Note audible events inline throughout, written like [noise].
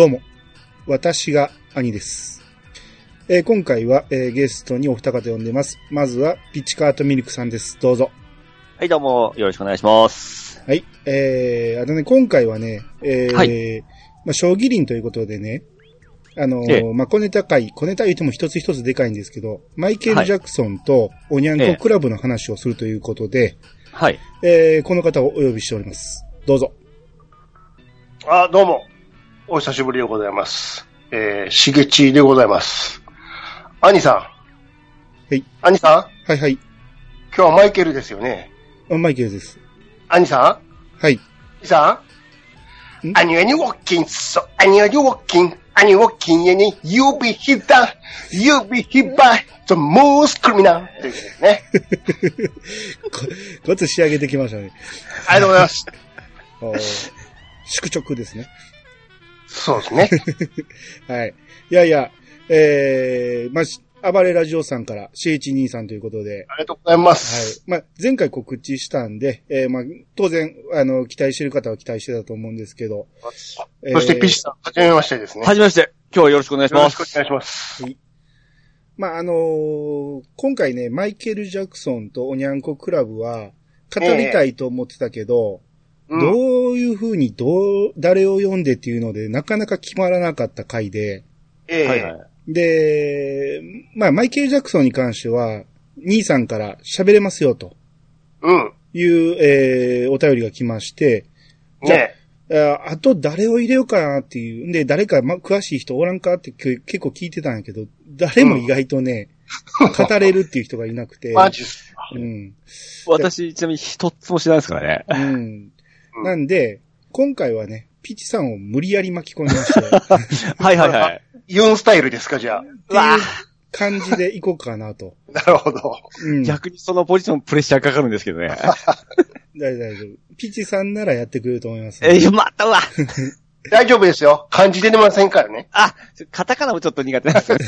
どうも、私が兄です。えー今回は、えーゲストにお二方呼んでます。まずは、ピッチカートミルクさんです。どうぞ。はい、どうも、よろしくお願いします。はい。えー、あのね、今回はね、えー、はいまあ、将棋林ということでね、あのーええまあ、小ネタ会、小ネタ言っても一つ一つでかいんですけど、マイケル・はいジャクソンとおにゃんええこクラブの話をするということで、はい。えー、この方をお呼びしております。どうぞ。あ、どうも。お久しぶりでございます。えー、しげちでございます。兄さん。はい。兄さん？はいはい。今日はマイケルですよね。あマイケルです。兄さはい。ん兄さん？ん？And when you walking, so, and when you walking, and you walking, and you be hit down, you be hit by the most criminal. ということですね。[laughs] こ、こつ仕上げてきましたね。ありがとうございます。[laughs] 宿直ですね。そうですね。[laughs] はい。いやいや、えー、まあし、暴れラジオさんから C123 さんということで、ありがとうございまはいす。。まあ、前回告知したんで、えー、まあ、当然、あの、期待してる方は期待してたと思うんですけど、えーそしてピッチさん、はじめましてですね。はじめまして、今日はよろしくお願いしよろしくおます。願いします。まあ、あのー今回ね、マイケル・ジャクソンとおにゃんこクラブは、語りたいと思ってたけど、うん。どういう風に、どう、誰を読んでっていうので、なかなか決まらなかった回で、ええはいはい。で、まあ、マイケル・ジャクソンに関しては、兄さんから喋れますよ、とうん。いう、えー、お便りが来まして、じゃあねああと誰を入れようかなっていう。んで、誰か、ま、詳しい人おらんかってけ結構聞いてたんやけど、誰も意外とね、語れるっていう人がいなくて。[laughs] マジっすか。うん。私、ちなみに一つも知らないですからね。うん。うんなんで、今回はね、ピチさんを無理やり巻き込みまして、っ [laughs] はいはいはい。[laughs] ユンスタイルですか、じゃあ。ていう感じでいこうかなと。[laughs] なるほど。うん。逆にそのポジションプレッシャーかかるんですけどね。大丈夫。ピチさんならやってくれると思います、えー、またうわ。大丈夫ですよ。漢字出てませんからね。あ、カタカナもちょっと苦手なんですよね。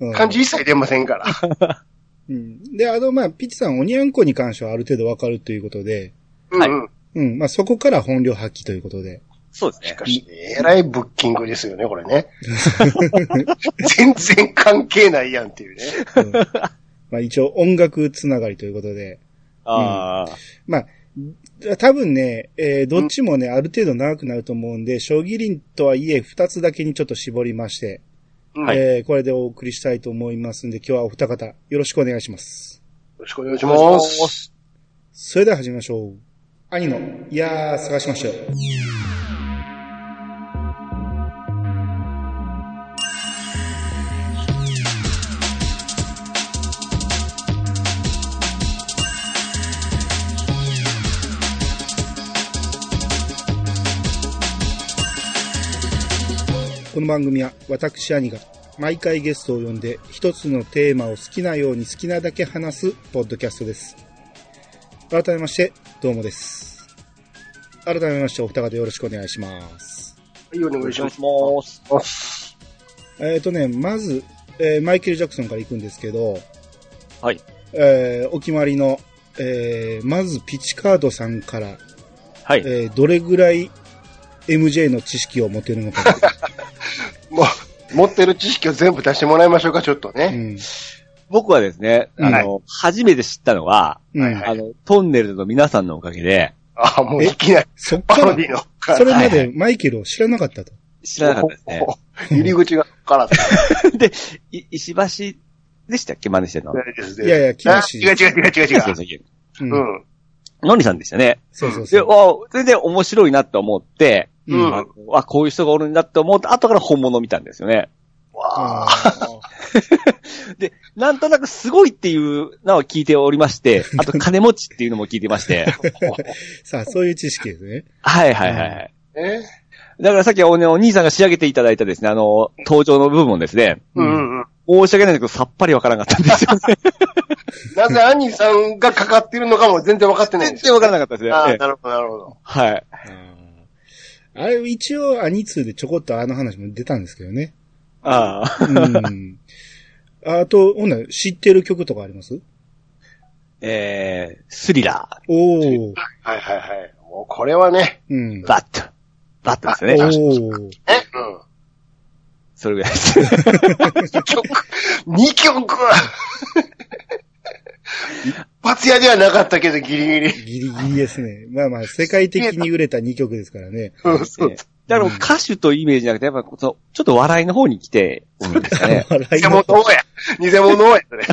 うん漢字一切出ませんから。うん。で、あの、まあ、ピチさん、おにゃんこに関してはある程度わかるということで、はいうんうん。うん。まあ、そこから本領発揮ということで。そうですね。しかし、えらいブッキングですよね、これね。[laughs] 全然関係ないやんっていうね。うんまあ、一応音楽つながりということで。ああ。まあ、多分ね、えーどっちもね、ある程度長くなると思うんで、将棋林とはいえ、二つだけにちょっと絞りまして、うんはいよえーこれでお送りしたいと思いますんで、今日はお二方、よろしくお願いします。ろしくお願いします。それでは始めましょう。兄の、いやー、探しましたよ。この番組は私兄が毎回ゲストを呼んで一つのテーマを好きなように好きなだけ話すポッドキャストです。改めまして、どうもです。改めまして、お二方よろしくお願いします。はい、お願いしお願いしま。す。えっ、とね、まず、えーマイケル・ジャクソンから行くんですけど、はい。えーお決まりの、えーまずピチカードさんから、はい。えーどれぐらい MJ の知識を持てるのか。[laughs] もう、持ってる知識を全部出してもらいましょうか、ちょっとね。うん。僕はですね、あの、初めて知ったのは、うんはいはいあの、トンネルズの皆さんのおかげで、あ、もういきなり、そっからパロデ、ィの。それまはいでマイケルを知らなかったと？知らなかったですね。お入り口がからだ。[laughs] で、い石橋でしたっけ真似してるの。ですいやいや、木あ梨。違う違う違う違う違う。うんうん。のりさんでしたね。で、そうそうそう。あ全然面白いなと思って、うんああ、こういう人がおるんだって思って、後から本物を見たんですよね。わあ。あ [laughs] で、なんとなくすごいっていうのは聞いておりまして、[laughs] あと金持ちっていうのも聞いてまして。ー [laughs] さあ、そういう知識ですね。はいはいはいはい。え？だからさっきお,、ね、お兄さんが仕上げていただいたですね、あの、登場の部分ですね。うん。申し訳ないんだけど、さっぱりわからなかったんですよね。なぜ兄さんがかかってるのかも全然分かってないん全然わですよ。からなかったですね。ああ、ええなるほど、なるほど。はい。あれ、一応、アニツーでちょこっとあの話も出たんですけどね。ああ。うん。あと、ほんなら知ってる曲とかあります？えー、スリラおー。はいはいはい。もうこれはね、うんー、。バット、だったんですよね。おー。え？それぐらいです。うん。2曲 !2 曲一発屋ではなかったけど、ギリギリ。ギリギリですね。まあまあ、世界的に売れた2曲ですからね。そうそう。だから歌手とイメージじゃなくて、やっぱちょっと笑いの方に来てるんですかね。[laughs] 偽の物や。偽物や、それ。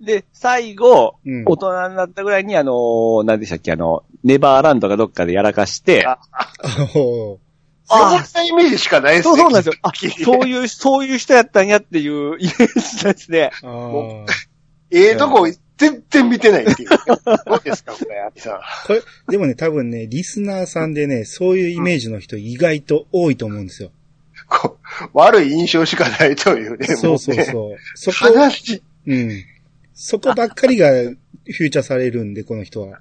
[laughs] で、最後、うん大人になったぐらいにあのー、何でしたっけ、あの、ネバーランドかどっかでやらかして、あそんなイメージしかないですね。そうそうなんですよ。そういう、そういう人やったんやっていうイメージですね。ええとこ、全然見てないっていう。[laughs] どうですか、これ、アキさん。これ、でもね、多分ね、リスナーさんでね、そういうイメージの人意外と多いと思うんですよ。こう悪い印象しかないというね。そうそうそう。そこ、話、うん。そこばっかりがフューチャーされるんで、この人は。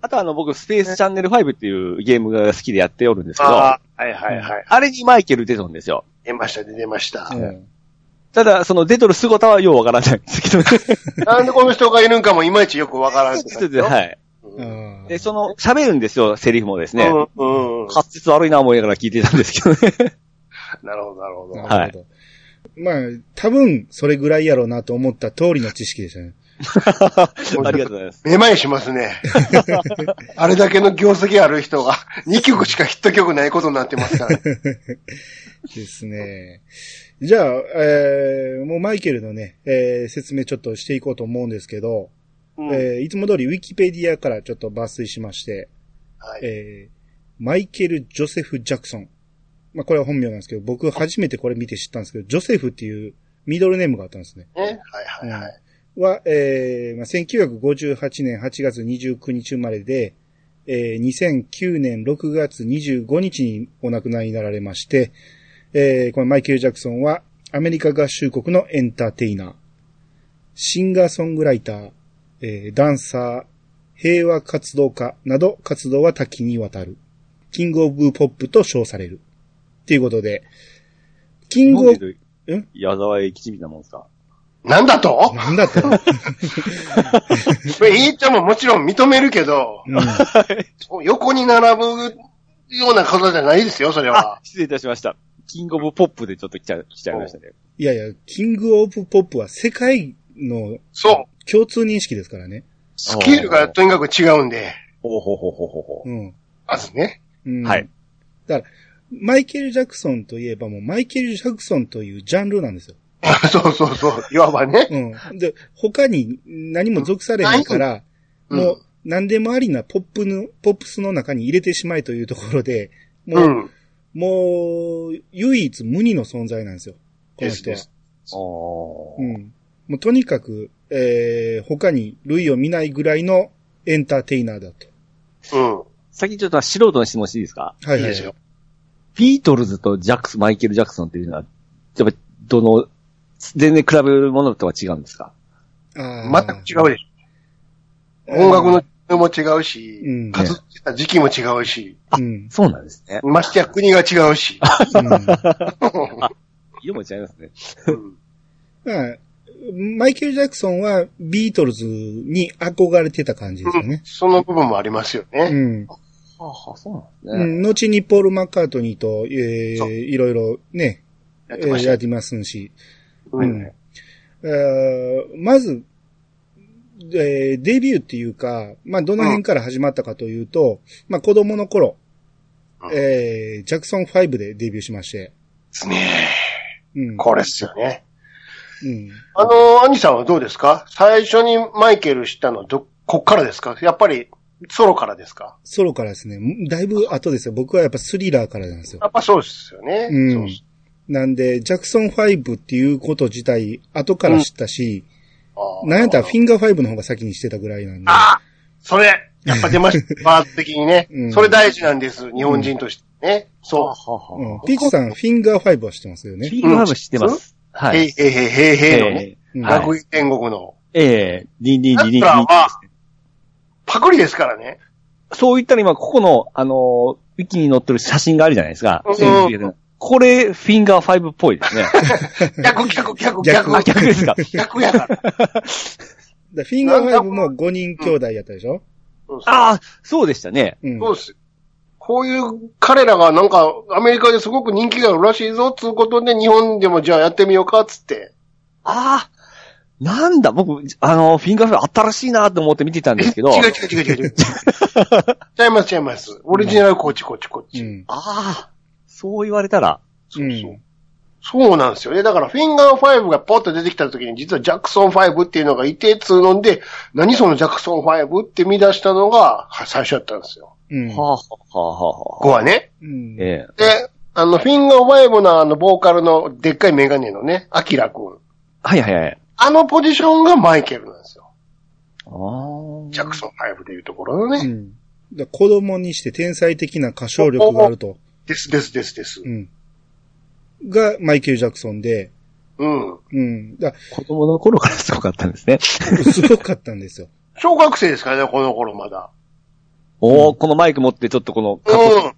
あとあの、僕、スペースチャンネル5っていうゲームが好きでやっておるんですけど、あああ、はいはいはい。れにマイケル出とるんですよ。出ました、出ました。うん。ただ、その出とる姿はようわからないんですけどね。なんでこの人がいるんかもいまいちよくわからんって感じよ [laughs] はい。で、その、喋るんですよ、セリフもですね。うん。うん。滑舌悪いな思いながら聞いてたんですけどね。[laughs] なるほど、なるほど。なるほど。まあ、多分、それぐらいやろうなと思った通りの知識でしたね。[laughs] ありがとうございます。めまいしますね。あれだけの業績ある人が2曲しかヒット曲ないことになってますからね。ですね。じゃあ、えー、もうマイケルのね、えー、説明ちょっとしていこうと思うんですけど、うんえー、いつも通りウィキペディアからちょっと抜粋しまして、はいえー、マイケル・ジョセフ・ジャクソン。まあ、これは本名なんですけど、僕初めてこれ見て知ったんですけど、ジョセフっていうミドルネームがあったんですね。ね。はいはいはい。は、えーまあ、1958年8月29日生まれで、えー2009年6月25日にお亡くなりになられまして、えーこのマイケル・ジャクソンはアメリカ合衆国のエンターテイナー、シンガーソングライター、えーダンサー、平和活動家など活動は多岐にわたる。キングオブポップと称される。っていうことで、キングオブ、ん矢沢永吉みたいなもんですか？なんだと？なんだと、これ、いいちゃんももちろん認めるけど、うん [laughs] 横に並ぶようなことじゃないですよ、それあは。、失礼いたしました。キングオブポップでちょっと来ちゃ、来ちゃいましたね。いやいや、キングオブポップは世界のそう。共通認識ですからね。スケールがとにかく違うんで、ほうほうほうほうほうほう。うん。まずね。うん、はい。だから、マイケル・ジャクソンといえばもうマイケル・ジャクソンというジャンルなんですよ。[laughs] そうそうそう。いわばね。うん。で、他に何も属されへんから、うんもう何でもありなポップの、ポップスの中に入れてしまえというところで、もう、うん。もう、唯一無二の存在なんですよ。この人はうん。もうとにかく、えー、他に類を見ないぐらいのエンターテイナーだと。うん。先ちょっと素人の質問していいですか？はいはいい。いですよ。ビートルズとジャックス、マイケル・ジャクソンっていうのは、やっぱ、どの、全然比べるものとは違うんですか？全く違うでしょ。音楽のも違うし、うん活動した時期も違うし、うん。そうなんですね。ましてや国が違うし。うん色も違いますね。うんまあ、マイケル・ジャクソンはビートルズに憧れてた感じですよね。その部分もありますようね。ん。はあ、はあ、そうなんですね。うん、後にポール・マッカートニーと、えー、いろいろね、やってますし。ううんん。えーまず、えーデビューっていうか、まあ、どの辺から始まったかというと、まあ、子供の頃、うんえー、ジャクソン5でデビューしまして、ですね。うん。これっすよね。うん。あの、アニさんはどうですか？最初にマイケル知ったのはど、こっからですか？やっぱり、ソロからですか？ソロからですね、だいぶ後ですよ。僕はやっぱスリラーからなんですよ。やっぱそうですよね。うんなんで、ジャクソン5っていうこと自体、後から知ったし、あーなんやったらフィンガー5の方が先にしてたぐらいなんで。ああそれやっぱ出ました。[laughs] パーツ的にね、うんそれ大事なんです。日本人としてね。そうんはあ。ピーチさん、フィンガー5は知ってますよね。フィールハム知ってます？う。はい。へいへいへいへいのね。うんはい学院天国の。ええ、リンリンリンリンリンだったらまあパクリですからね。そういったら今、ここの、あのー、ウィキに載ってる写真があるじゃないですか。うん1900これ、フィンガー5っぽいですね。逆逆逆逆逆。あ、逆ですか？[laughs] 逆やから。だフィンガー5も5人兄弟やったでしょ？そうそうああ、そうでしたね。うん。そうです。こういう彼らがなんかアメリカですごく人気があるらしいぞ、つうことで日本でもじゃあやってみようか、つって。ああなんだ、僕、あの、フィンガーフ新しいなと思って見てたんですけど。違う違う違う違う違う。違 [laughs] います違います。オリジナルこっちこっちこっち。うん。ああ、そう言われたら。そうそう。そうなんですよね。だから、フィンガー5がポッと出てきた時に、実はジャクソン5っていうのがいて、つうので、何そのジャクソン5って見出したのが、は最初だったんですよ。うん。はあ、はあ、はあ、は5はね。うん。ええ。で、あの、フィンガー5のあの、ボーカルのでっかいメガネのね、アキラくん。はいはいはい。あのポジションがマイケルなんですよ。ああ。ジャクソン5でいうところのね。うん。子供にして天才的な歌唱力があると。ですですですですう。ん。が、マイケル・ジャクソンで、うん。うん。だ子供の頃からすごかったんですね。[laughs] すごかったんですよ。小学生ですからね、この頃まだ。おお、このマイク持ってちょっとこの、かっこいいうん。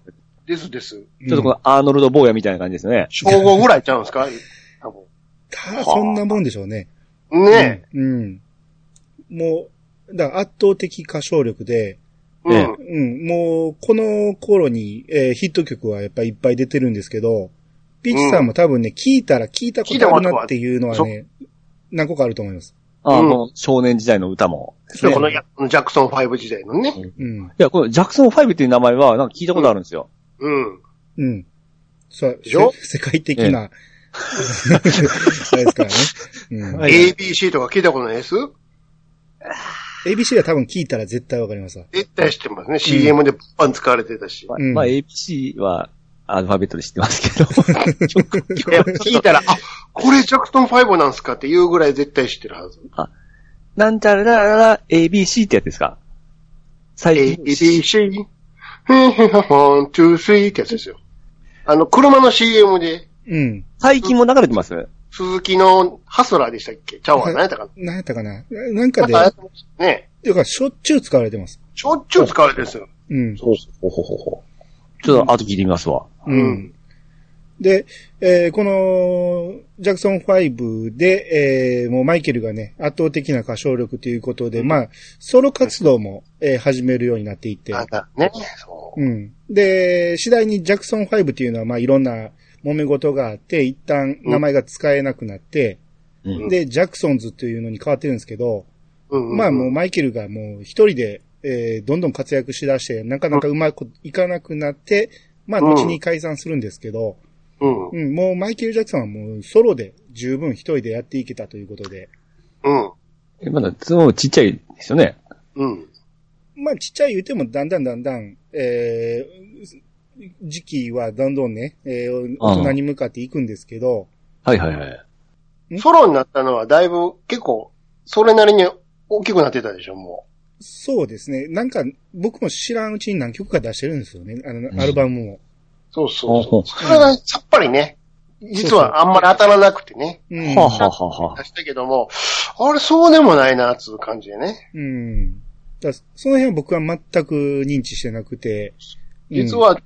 ですです。ちょっとこのアーノルド・坊やみたいな感じですね。小5ぐらいちゃうんですか？多たそんなもんでしょうね。分。ねうん。うん。もう、だから圧倒的歌唱力で、え。うええん。うん、もう、この頃に、えーヒット曲はやっぱりいっぱい出てるんですけど、ピッチさんも多分ね、聞いたら聞いたことあるなっていうのはね、何個かあると思います。ああ、うんこの少年時代の歌も。でこのやジャクソン5時代のね。うん。いや、このジャクソン5っていう名前はなんか聞いたことあるんですよ。うん。うん。そう、世界的な、[laughs] あれですからね。うん。はい ABC とか聞いたことないです？ABC は多分聞いたら絶対わかりますわ。絶対知ってますね。CM でバン使われてたし。まあ、うんまあ ABC はアルファベットで知ってますけど。[laughs] 聞いたら、あ、これジャクソン5なんすかっていうぐらい絶対知ってるはず。なんちゃらららら ABC ってやつですか？最近。ABC、ワン、ツー、スリーってやつですよ。あの、車の CM で、うん。最近も流れてます？スズキのハスラーでしたっけ？ちゃうわ、何やったか何やったかな？なんな。かで、ね。ていうかしょっちゅう使われてます。しょっちゅう使われてるんですよ。うん。ほほほほほ。ちょっと後聞いてみますわ。うん。で、えーこの、ジャクソン5で、えーもうマイケルがね、圧倒的な歌唱力ということで、まあ、ソロ活動も、えー始めるようになっていって、あだね。そう。うん。で、次第にジャクソン5っていうのは、まあ、いろんな揉め事があって、一旦名前が使えなくなって、うん。で、ジャクソンズというのに変わってるんですけど、うんうんまあもうマイケルがもう一人で、えーどんどん活躍しだして、なかなかうまくいかなくなって、まあ後に解散するんですけど、うん。うん、もうマイケル・ジャクソンはもうソロで十分一人でやっていけたということで、うん。えまだ、そのちっちゃいですよね。うん。まあちっちゃい言うてもだんだんだんだん、えー時期はどんどんね、えー大人に向かっていくんですけど、はいはいはい。ん？ソロになったのはだいぶ結構、それなりに大きくなってたでしょ、もそうですね。なんか僕も知らんうちに何曲か出してるんですよね。あの、んアルバムも。う。そうそうそうう。それがさっぱりね、実はあんまり当たらなくてね、うん。はあ、はあはあはあ、出したけども、あれそうでもないな、つう感じでね。うん。だその辺は僕は全く認知してなくて。うん実は、い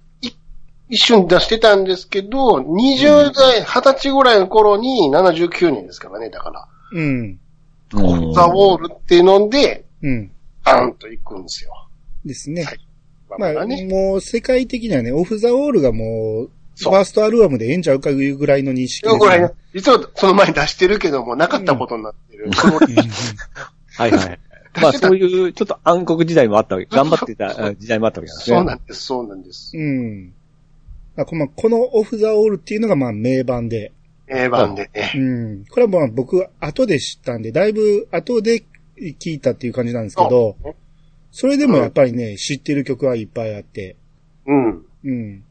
一瞬出してたんですけど、20代、20歳ぐらいの頃に79年ですからね、だから。うん。うんザ・ウォールっていうので、うん。バーンと行くんですよ。ですね。はいままあ、だね。もう世界的にはね、オフ・ザ・ウォールがもう、ファーストアルバムでええんちゃうかいうぐらいの認識ですいうぐらいね、実はその前に出してるけども、なかったことになってる。そのはいはい。[laughs] まあそういう、ちょっと暗黒時代もあったわけ、頑張ってたあ時代もあったわけなんですね。そうなんです、そうなんです。うん。あこのオフ・ザ・ウォールっていうのがまあ名盤で。名盤でね。うん。これはまあ僕後で知ったんで、だいぶ後で聞いたっていう感じなんですけど、それでもやっぱりね、知ってる曲はいっぱいあって、うん。うん。だ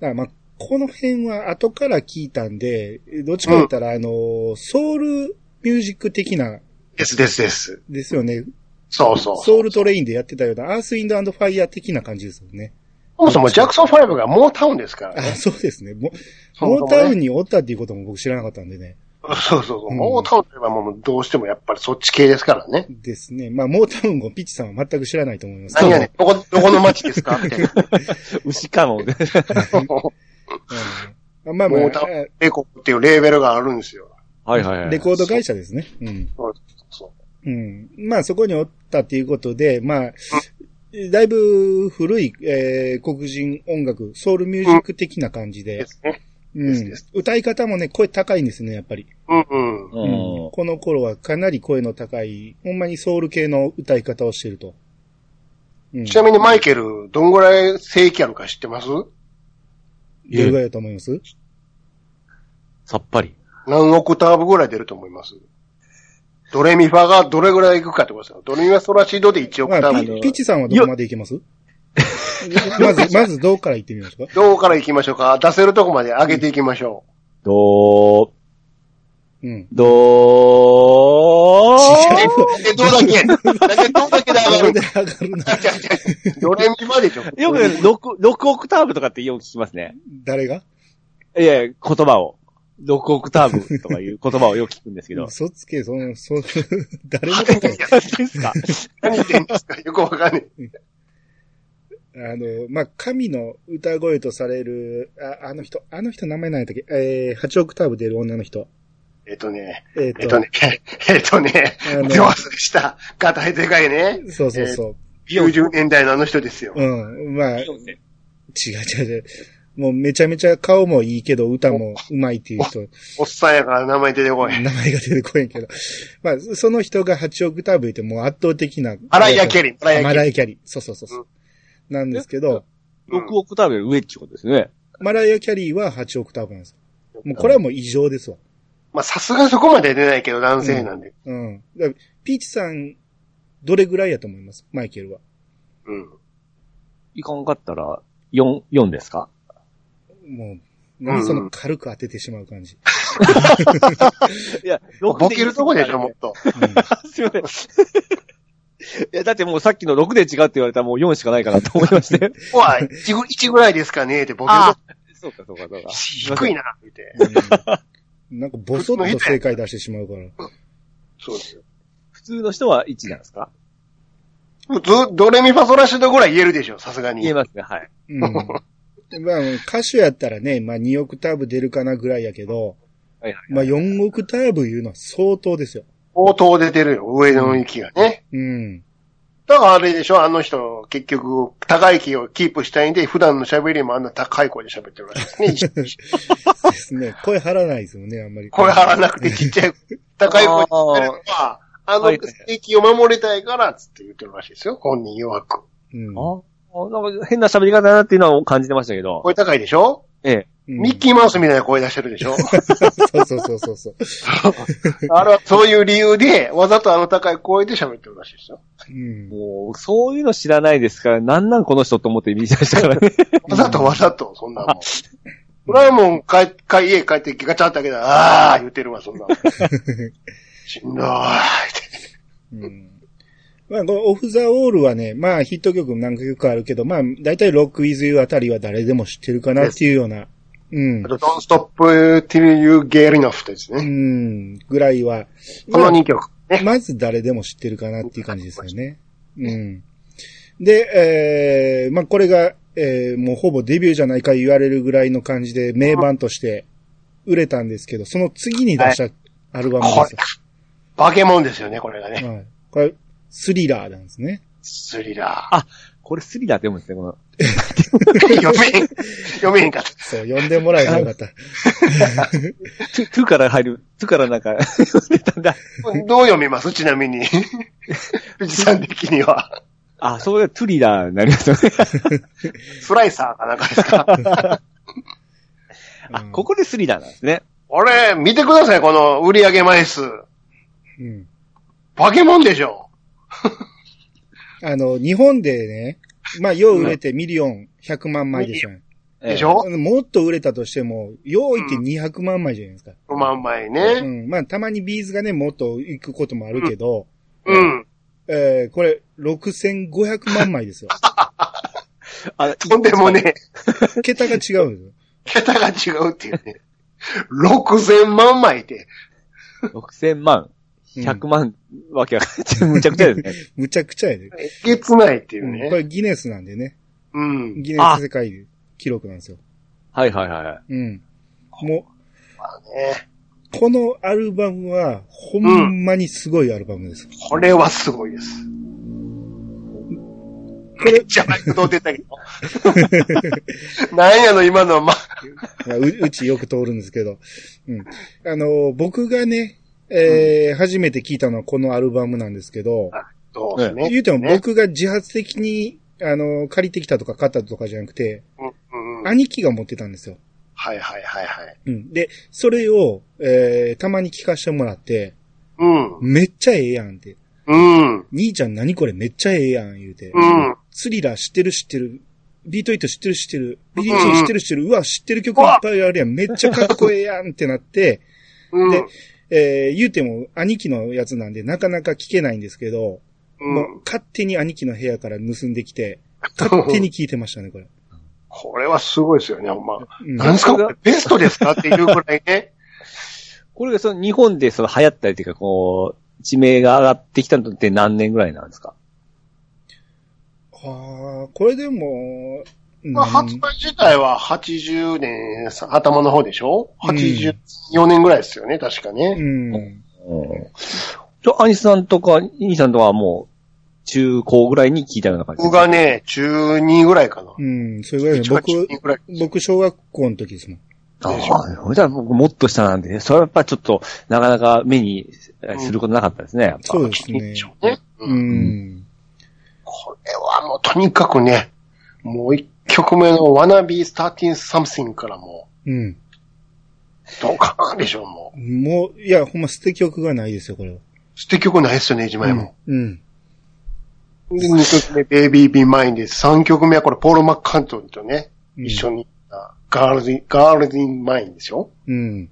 からまあ、この辺は後から聞いたんで、どっちか言ったら、あの、ソウルミュージック的な、ですですです。ですよね。そうそう。ソウルトレインでやってたような、アース・インド・ファイヤー的な感じですよね。そもそもジャクソン5がモータウンですからあ、ね。そうですね。モータウンにおったっていうことも僕知らなかったんでね。そうそうそう。うんモータウンといえばもうどうしてもやっぱりそっち系ですからね。ですね。まあ、モータウンをピッチさんは全く知らないと思います。何やねん、どこ、どこの街ですか？[laughs] 牛かも。うん、まあまあモータウンレコっていうレーベルがあるんですよ。はいはいはい。レコード会社ですね。うん。そうそうん。まあそこにおったっていうことで、まあ、だいぶ古い、えー黒人音楽、ソウルミュージック的な感じで、ですね。うんです歌い方もね、声高いんですね、やっぱり。うんうん。うん。この頃はかなり声の高い、ほんまにソウル系の歌い方をしてると。うん。ちなみにマイケル、どんぐらい正規あるか知ってます？どれぐらいだと思います？さっぱり。何オクターブぐらい出ると思います？ドレミファがどれぐらいいくかってことですよ。ドレミファソラシドで1オクまあ、ターブ。ピピッチさんはどこまでいけます？まず、まずどうから行ってみましょうか？どこから行きましょうか？出せるとこまで上げていきましょどー、うん。どう？ー。で、どう？だけだけどうだけで上がる？で上がるな。違う？違うドレミファでしょ。よく6、6オクターブとかってよく聞きますね。誰が？いやいや、言葉を。6オクターブとかいう言葉をよく聞くんですけど。[laughs] 嘘つけ、その、そ、[laughs] 誰のことやですか？何言ってんですか？よくわかんない。あの、まあ、神の歌声とされる、あ、あの人、あの人名前何やったっけ？えー、8オクターブ出る女の人。えっとね、えっ、えっとね、[laughs] えっとね、あの手忘れした。肩でかいね。そうそうそう。90年代のあの人ですよ。うん。まあ、違う違う違う。もうめちゃめちゃ顔もいいけど歌も上手いっていう人、おっさんやから名前出てこい。名前が出てこへんけど。まあ、その人が8オクターブ言ってもう圧倒的な。マライア・キャリー、マライア・キャリー。そうそうそうそう。なんですけど、6オクターブより上ってことですね。マライア・キャリーは8オクターブなんですよ。もうこれはもう異常ですわ。まあ、さすがそこまで出ないけど男性なんで。うん。だからピーチさん、どれぐらいやと思います？マイケルは。うん。いかんかったら、4、4ですか？もう、なんでその軽く当ててしまう感じ。いや、ボケるとこでしょ、もっと。うんすいません。[laughs] いや、だってもうさっきの6で違うって言われたらもう4しかないかなと思いまして。ここは1ぐ1ぐらいですかねってボケるあそうかそうかそうか。と低いな、見て。うんなんかボソッと正解出してしまうから。そうですよ。普通の人は1なんですか？普通、ドレミファソラシドぐらい言えるでしょ、さすがに。言えますね、はい。うん。[laughs] まあ、歌手やったらね、まあ2オクターブ出るかなぐらいやけど、はいはい。まあ4オクターブいうのは相当ですよ。相当出てるよ、上の息がね。うん。だからあれでしょ、あの人、結局、高い気をキープしたいんで、普段の喋りもあんな高い声で喋ってるらしいですね。[laughs] [laughs] ですね。声張らないですよね、あんまり。声張らなくてちっちゃい、高い声で喋るのは、あの、正規を守りたいから、つって言ってるらしいですよ、本人弱く。うん。ああ、なんか変な喋り方だなっていうのは感じてましたけど。声高いでしょ？ええ。うんミッキーマウスみたいな声出してるでしょ？そうそうそうそうそう。[laughs] あれはそういう理由で、わざとあの高い声で喋ってるらしいですよ。うん。もう、そういうの知らないですから、なんなんこの人と思って見てましたからね。わざとわざと、そんなもん。これはもう、帰、帰、家帰ってガチャって開けたら、あー言ってるわ、そんなもん。[laughs] しんどーいって。うん。まあ、このオフ・ザ・オールはね、まあヒット曲何曲かあるけど、まあ大体ロック・ウィズ・ユーあたりは誰でも知ってるかなっていうような、うんあ。と、Don't Stop Till You Get Enough ですうね。ん、ぐらいは、この2曲。ね。まず誰でも知ってるかなっていう感じですよね。うん。で、えー、まあこれが、えー、もうほぼデビューじゃないか言われるぐらいの感じで名盤として売れたんですけど、その次に出したアルバムですよ。、バケモンですよね、これがね。はい。これ、スリラーなんですね。スリラあ、これスリラーって読むんですね、この。ー。[laughs] 読めん、読めへんかった。そう、呼んでもらえばよかった。トゥ、トゥから入る、トゥからなんか、[laughs] 読んでたんだ。どう読みます？ちなみに。富士山的には。あ、それがトゥリラーになりますよね。スライサーかなんかですか？[laughs] あ、ここでスリラーなんですね。これ、見てください、この売上枚数。うん。バケモンでしょ。あの、日本でね、まあ、よう売れてミリオン100万枚でしょ。でしょ？もっと売れたとしても、よういって200万枚じゃないですか。5万枚うね。ん。まあ、たまにビーズがね、もっと行くこともあるけど、うん。えー、これ、6500万枚ですよ。あ、とんでもね、桁が違うんですよ。桁が違うっていうね。6000万枚って。6000万、100万わけが、むちゃくちゃですね。[laughs] むちゃくちゃやで。えげつないっていううん、こね。れギネスなんでね。うん。ギネス世界記録なんですよ。はいはいはうん。もまあね。う、このアルバムは、ほんまにすごいアルバムです。これはすごいです。これ、じゃあ、どう出たけど。なんやの、今のは、ま、まあううちよく通るんですけど。うん。あの、僕がね、えー初めて聞いたのはこのアルバムなんですけど、そうですね。言うてもね、僕が自発的に、あの、借りてきたとか買ったとかじゃなくて、うんうんうん兄貴が持ってたんですよ。はいはいはいはい。うん。で、それを、えーたまに聞かせてもらって、うん。めっちゃええやんって。うん。兄ちゃん何これめっちゃええやん言うて。うん。 Thriller 知ってる知ってる。 Beat It 知ってる知ってる。 Billie 知ってる知ってる。うわ、知ってる曲いっぱいあるやん。めっちゃかっこええやんってなって、うん。でえー言うても兄貴のやつなんでなかなか聞けないんですけど、うんもう勝手に兄貴の部屋から盗んできて、[laughs] 勝手に聞いてましたね、これ。これはすごいですよね、ほんま。うんなんですかこれベストですかっていうぐらいね。[laughs] これがその日本でその流行ったりというか、こう、知名が上がってきたのって何年ぐらいなんですか？はあ、これでも、まあ、発売自体は80年頭の方でしょ ?84 年ぐらいですよね、確かうね。ん。じゃあ、兄さんとか、兄さんとかはもう、中高ぐらいに聞いたような感じ僕がね、中2ぐらいかな。うん、それぐらいで僕中、2ぐらい。僕小学校の時ですもん。ああ、じゃあ僕もっと下なんで、ね、それはやっぱちょっと、なかなか目にえすることなかったですね、やっぱ。そうですねうん。これはもうとにかくね、もう一曲目の Wanna Be Starting Something からもうん。う、どうかなでしょう、もう。もう、いや、ほんま捨て曲がないですよ、これは。捨て曲ないっすよね、一枚も。うん。で、2曲目、Baby Be Mine です。3曲目はこれ、ポール・マッカートニーとね、うん一緒に Girl Is、Girl Is Mine ですよ。うん。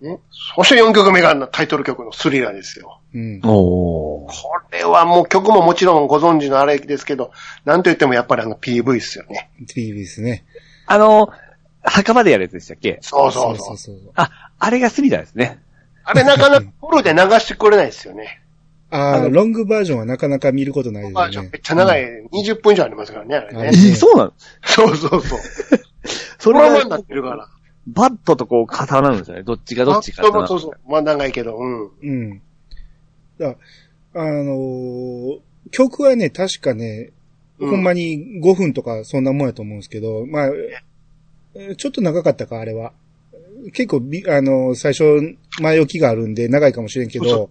ね。そして4曲目がタイトル曲の Thriller ですよ。うん。おー。これはもう曲ももちろんご存知のあれですけど、なんと言ってもやっぱりあの PV ですよね。TV ですね。あの、墓場でやるやつでしたっけ？そうそうそう。そうそう。あ、あれがスリラーですね。あれなかなかフルで流してくれないですよね。ああ、ロングバージョンはなかなか見ることないですバージョン。めっちゃ長い、20分以上ありますからね、あれね。えそうなのそうそうそう。[laughs] それがドラマになってるから。バットとこう重なるんですよね。どっちがどっちかそうそうそう。まあ長いけど、うん。うん。だあのー曲はね、確かね、うんほんまに5分とかそんなもんやと思うんですけど、まあ、えーちょっと長かったか、あれは。結構び、あのー最初、前置きがあるんで長いかもしれんけそど、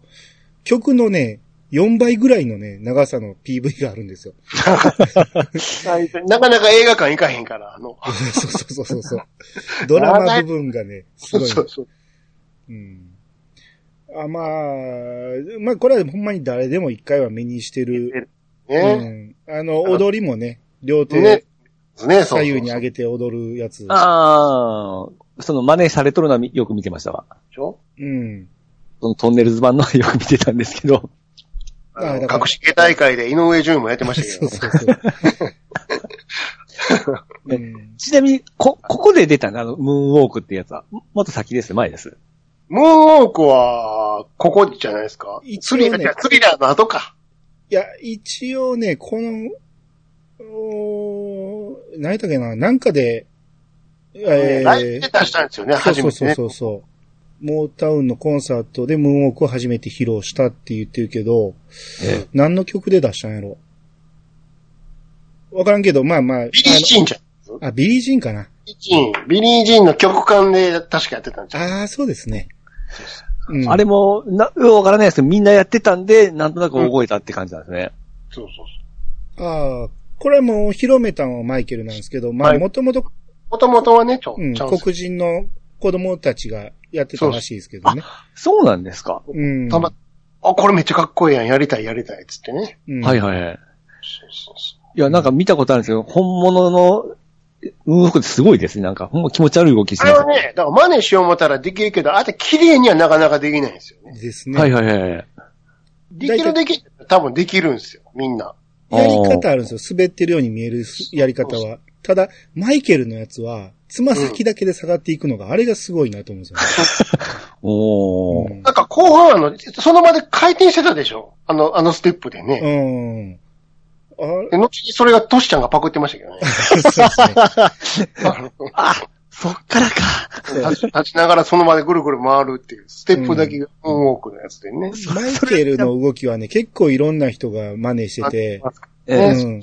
曲のね、4倍ぐらいのね、長さの PV があるんですよ。[laughs] なかなか映画館行かへんから、あの。[laughs] そうそうそうそう。ドラマ部分がね、すごい。[laughs] そうそう。うん。あまあ、まあこれはほんまに誰でも一回は目にしてる。うね。ん。あの、踊りもね、両手ね。ね、左右にげ上げて踊るやつ。ああ、その真似されとるのはよく見てましたわ。うん。そのトンネルズ版のはよく見てたんですけど。あ隠し芸大会で井上順もやってましたけそうど。そうそう。[laughs] うんちなみに、こ、ここで出たのあの、ムーンウォークってやつは、ももっと先です、前です。ムーンウォークは、ここじゃないですか？ねスリラー、スリラーの後か。いや、一応ね、この、おー何やったっけな、なんかで、えライブで出したんですよね、そうそうそう初めてね。そうそう。モータウンのコンサートでムーンウォークを初めて披露したって言ってるけど、何の曲で出したんやろ？わからんけど、まあまあ、ビリー・ジーンじゃん。あビリー・ジーンかな。ビリー・ジーン。ビリー・ジーンの曲間で確かやってたんですよ。ああ、そうですね。うん、あれも、な、わからないですけど、みんなやってたんで、なんとなく覚えたって感じなんですね。そうそうそああ、これはもう広めたのはマイケルなんですけど、まあはいもともと、う。もともとはね、ちょ、うん、黒人の子供たちがやってたらしいですけどね。そうなんですか。うん。たま、あ、これめっちゃかっこいいやん、やりたい、やりたい、つってね。うんはいはいはい。そうそうそいや、なんか見たことあるんですけど、本物の、ムーンウォークってすごいですね。なんか、ほんま気持ち悪い動きしう。あれはね、だから真似しよう思ったらできるけど、あと綺麗にはなかなかできないんですよね。ですね。はいはいはい。できるできる。多分できるんですよ、みんな。やり方あるんですよ。滑ってるように見えるやり方は。ただ、マイケルのやつは、つま先だけで下がっていくのが、あれがすごいなと思うんですよ [laughs] おー。ね。なんか後半あの、その場で回転してたでしょ？あの、あのステップでね。で後にそれがトシちゃんがパクってましたけどね。あ [laughs] そうですね。あそっからか。立ち立ちながらその場でぐるぐる回るっていう、ステップだけがムーンウォークのやつでね。マイケルの動きはね、結構いろんな人が真似してて、えうん。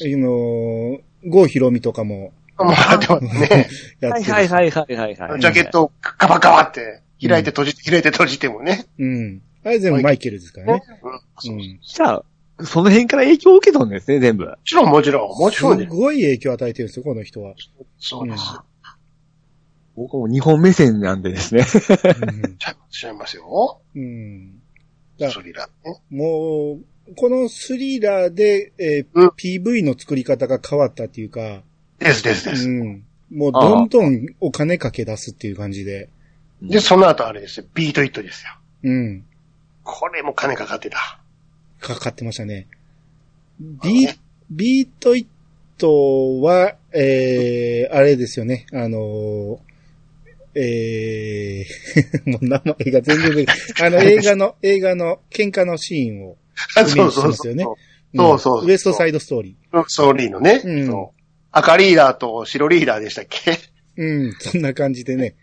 の、郷ひろみとかもまあ、でもね、[laughs] やってるし。はいはいはいはいはい。ジャケットをカバカバって、開いて閉じて、開いて閉じてもね。うん。あれ全部マイケルですからね。うんもうん。じゃあ、その辺から影響を受けたんですね、全部。ちろんもちろん、もちろんす。ごい影響を与えてるんですよ、この人は。そうです。僕も日本目線なんでですね。うんちゃいちゃいますよ。うん。だスリラーね。もう、このスリラーで、えーうん PV の作り方が変わったっていうか、ですですでうす。ん。もうどんどんお金かけ出すっていう感じで。で、その後あれですよ。ビートイットですよ。うん。これも金かかってた。かかってましたね。ビー、ビートイットは、えー、あれですよね。あのーえー、[laughs] もう名前が全然あの映画の、映画の喧嘩のシーンを、イメージしてますよねそううんそうそうウエストサイドストーリそう。ストーリーのね。うんそう赤リーダーと白リーダーでしたっけ？ー。[laughs] うん、そんな感じでね。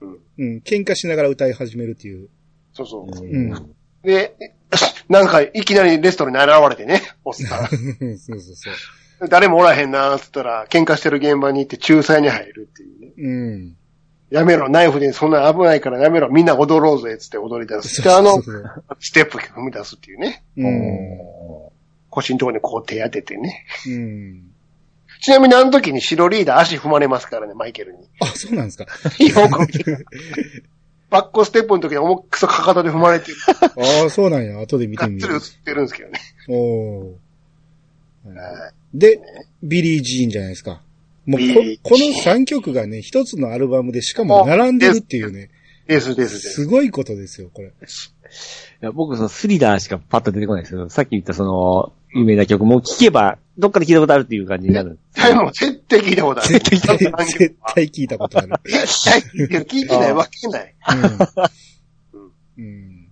うんうん、喧嘩しながら歌い始めるっていう。そうそう。うんで、なんかいきなりレストランに現れてね、おっさん。そうそうそう。誰もおらへんなーっつったら、喧嘩してる現場に行って仲裁に入るっていうね。うん。やめろ、ナイフでそんな危ないからやめろ、みんな踊ろうぜ、つって踊り出す。で、あのステップ踏み出すっていうね。うん。腰のところにこう手当ててね。うん。ちなみにあの時に白リーダー足踏まれますからね、マイケルに。あ、そうなんですか。[laughs] よく見てバックステップの時に重くそかかとで踏まれてる。[laughs] ああ、そうなんや。後で見てみるがっつり映。ってるんですけどね。おで、ビリー・ジーンじゃないですか。もうこ、この3曲がね、一つのアルバムでしかも並んでるっていうね、いですですです。すごいことですよ、これ。いや僕、そのスリラーしかパッと出てこないですけど、さっき言ったその、有名な曲も聴けば、どっかで聞いたことあるっていう感じになる。はい、もう絶対聞いたことある。絶対、絶絶対聞いたことある。対聞いてる。聞いてないわけない。うん。うん。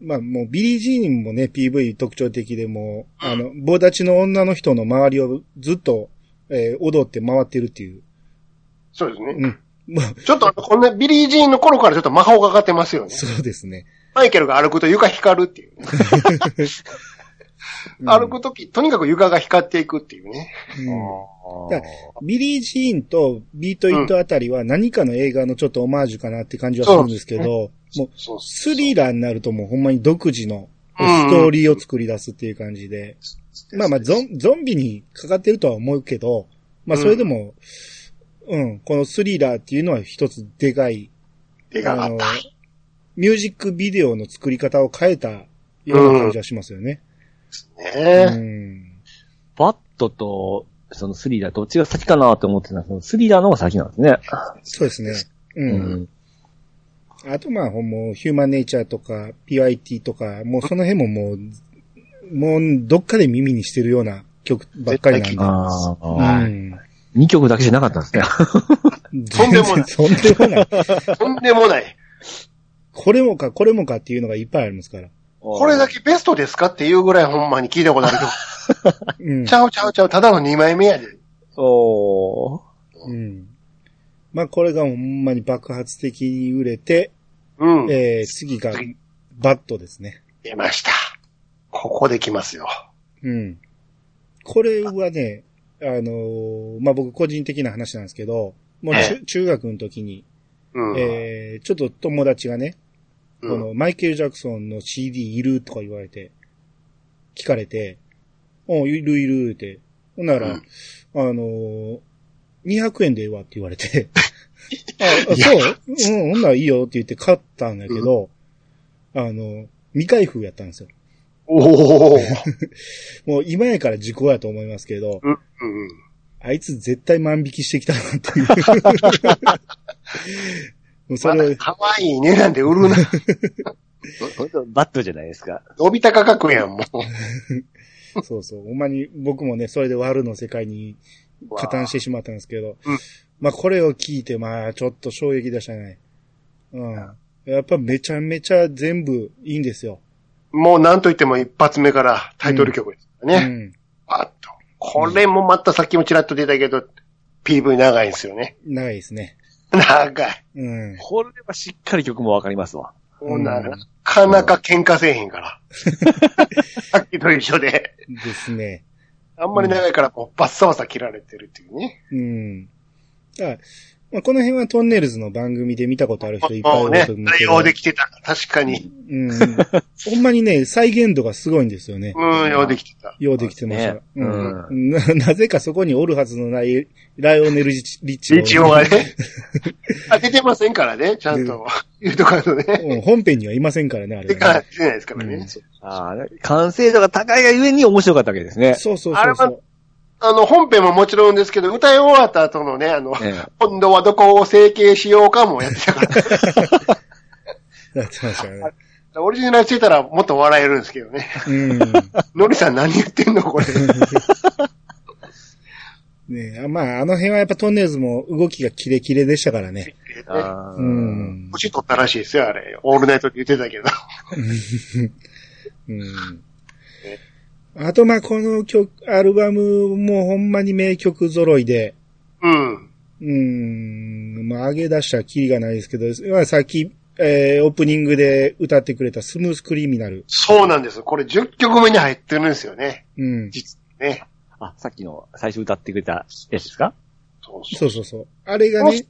まあもうビリー・ジーンもね、PV 特徴的でもう、あの、棒立ちの女の人の周りをずっと、えー踊って回ってるっていう。そうですね。うん。まあ、ちょっと、こんなビリー・ジーンの頃からちょっと魔法がかかってますよね。そうですね。マイケルが歩くと床光るっていう [laughs] 歩くとき、とにかく床が光っていくっていうね。うん。だビリー・ジーンとビート・イットあたりは何かの映画のちょっとオマージュかなって感じはするんですけど、もうそうスリラーになるともうほんまに独自のうんストーリーを作り出すっていう感じで、まあまあゾンゾンビにかかってるとは思うけど、まあそれでも、うん、このスリラーっていうのは一つでかい、あの手があった。、ミュージックビデオの作り方を変えたような感じはしますよね。うねん。バットと、そのスリラーどっちが先かなと思ってたんですけど、スリラーの方が先なんですね。そうですね。う。うんあとまあ、もう、ヒューマンネイチャーとか、PYT とか、もうその辺ももう、もう、どっかで耳にしてるような曲ばっかりなんで。あうあ、ん。2曲だけじゃなかったんですね。[laughs] とんでもない全然とんでもない。とんでもない。これもか、これもかっていうのがいっぱいありますから。これだけベストですかっていうぐらいほんまに聞いたことあるけど。[laughs] うんち。ゃうちゃうちゃう、ただの2枚目やで。おー。うん。まあ、これがほんまに爆発的に売れて、うん。えー、次が、バットですね。出ました。ここで来ますよ。うん。これはね、あのーまあ、僕個人的な話なんですけど、もうえ中中学の時に、うん。えー、ちょっと友達がね、うんこのマイケル・ジャクソンの CD いるとか言われて、聞かれて、おいるいるって。ほんなら、うんあのー、200円でええわって言われて、[laughs] あ、あそう？うん、ほんならいいよって言って買ったんだけど、あの、未開封やったんですよ。おお。[laughs] もう今やから時効やと思いますけど、うん。うん。あいつ絶対万引きしてきたなっていう。[laughs] それまだ、可愛い値段で売るな。[laughs] バットじゃないですか。伸びた価格やん、もう。[laughs] そうそう。ほんまに僕もね、それで悪の世界に加担してしまったんですけど、うんまあこれを聞いて、まあちょっと衝撃でしたね。うん。やっぱめちゃめちゃ全部いいんですよ。もうなんと言っても一発目からタイトル曲ですからね。うん。あっと。これもまたさっきもちらっと出たけど、PV 長いんですよね。長いですね。長い。うん。これはしっかり曲もわかりますわ。もうなかなか喧嘩せえへんから。[laughs] さっきと一緒で。ですね。あんまり長いからもうバッサバサ切られてるっていうね。うん。あまあ、この辺はトンネルズの番組で見たことある人いっぱいいると思う、け対ど。応できてた。確かに。うん。ほんまにね、再現度がすごいんですよね。うん、ようできてた。ようできてました。ねうんな。[laughs] なぜかそこにおるはずのないライオネル・リッチリッチが一応はね。あ、出てませんからね、ちゃんと。言うとかのね。うん本編にはいませんからね、あれね、てないですからね。うんああ、完成度が高いがゆえに面白かったわけですね。そうそうそうそう。あの、本編ももちろんですけど、歌い終わった後のね、あの、え今度はどこを整形しようかもやってたから。やってましたよね。オリジナルしてたらもっと笑えるんですけどね。うん。のりさん何言ってんのこれ。[laughs] ねあまあ、あの辺はやっぱトンネルズも動きがキレキレでしたからね。あーうん。星取ったらしいですよ、あれ。オールナイトって言ってたけど。うん。あと、まあ、この曲、アルバムもほんまに名曲揃いで、うん。うん、まあ、上げ出したらキリがないですけど、まあ、さっき、えー、オープニングで歌ってくれたスムースクリミナル。そうなんです。これ10曲目に入ってるんですよね。うん。実にね。あ、さっきの最初歌ってくれたやつですか？そうそそうそうそう。あれがね、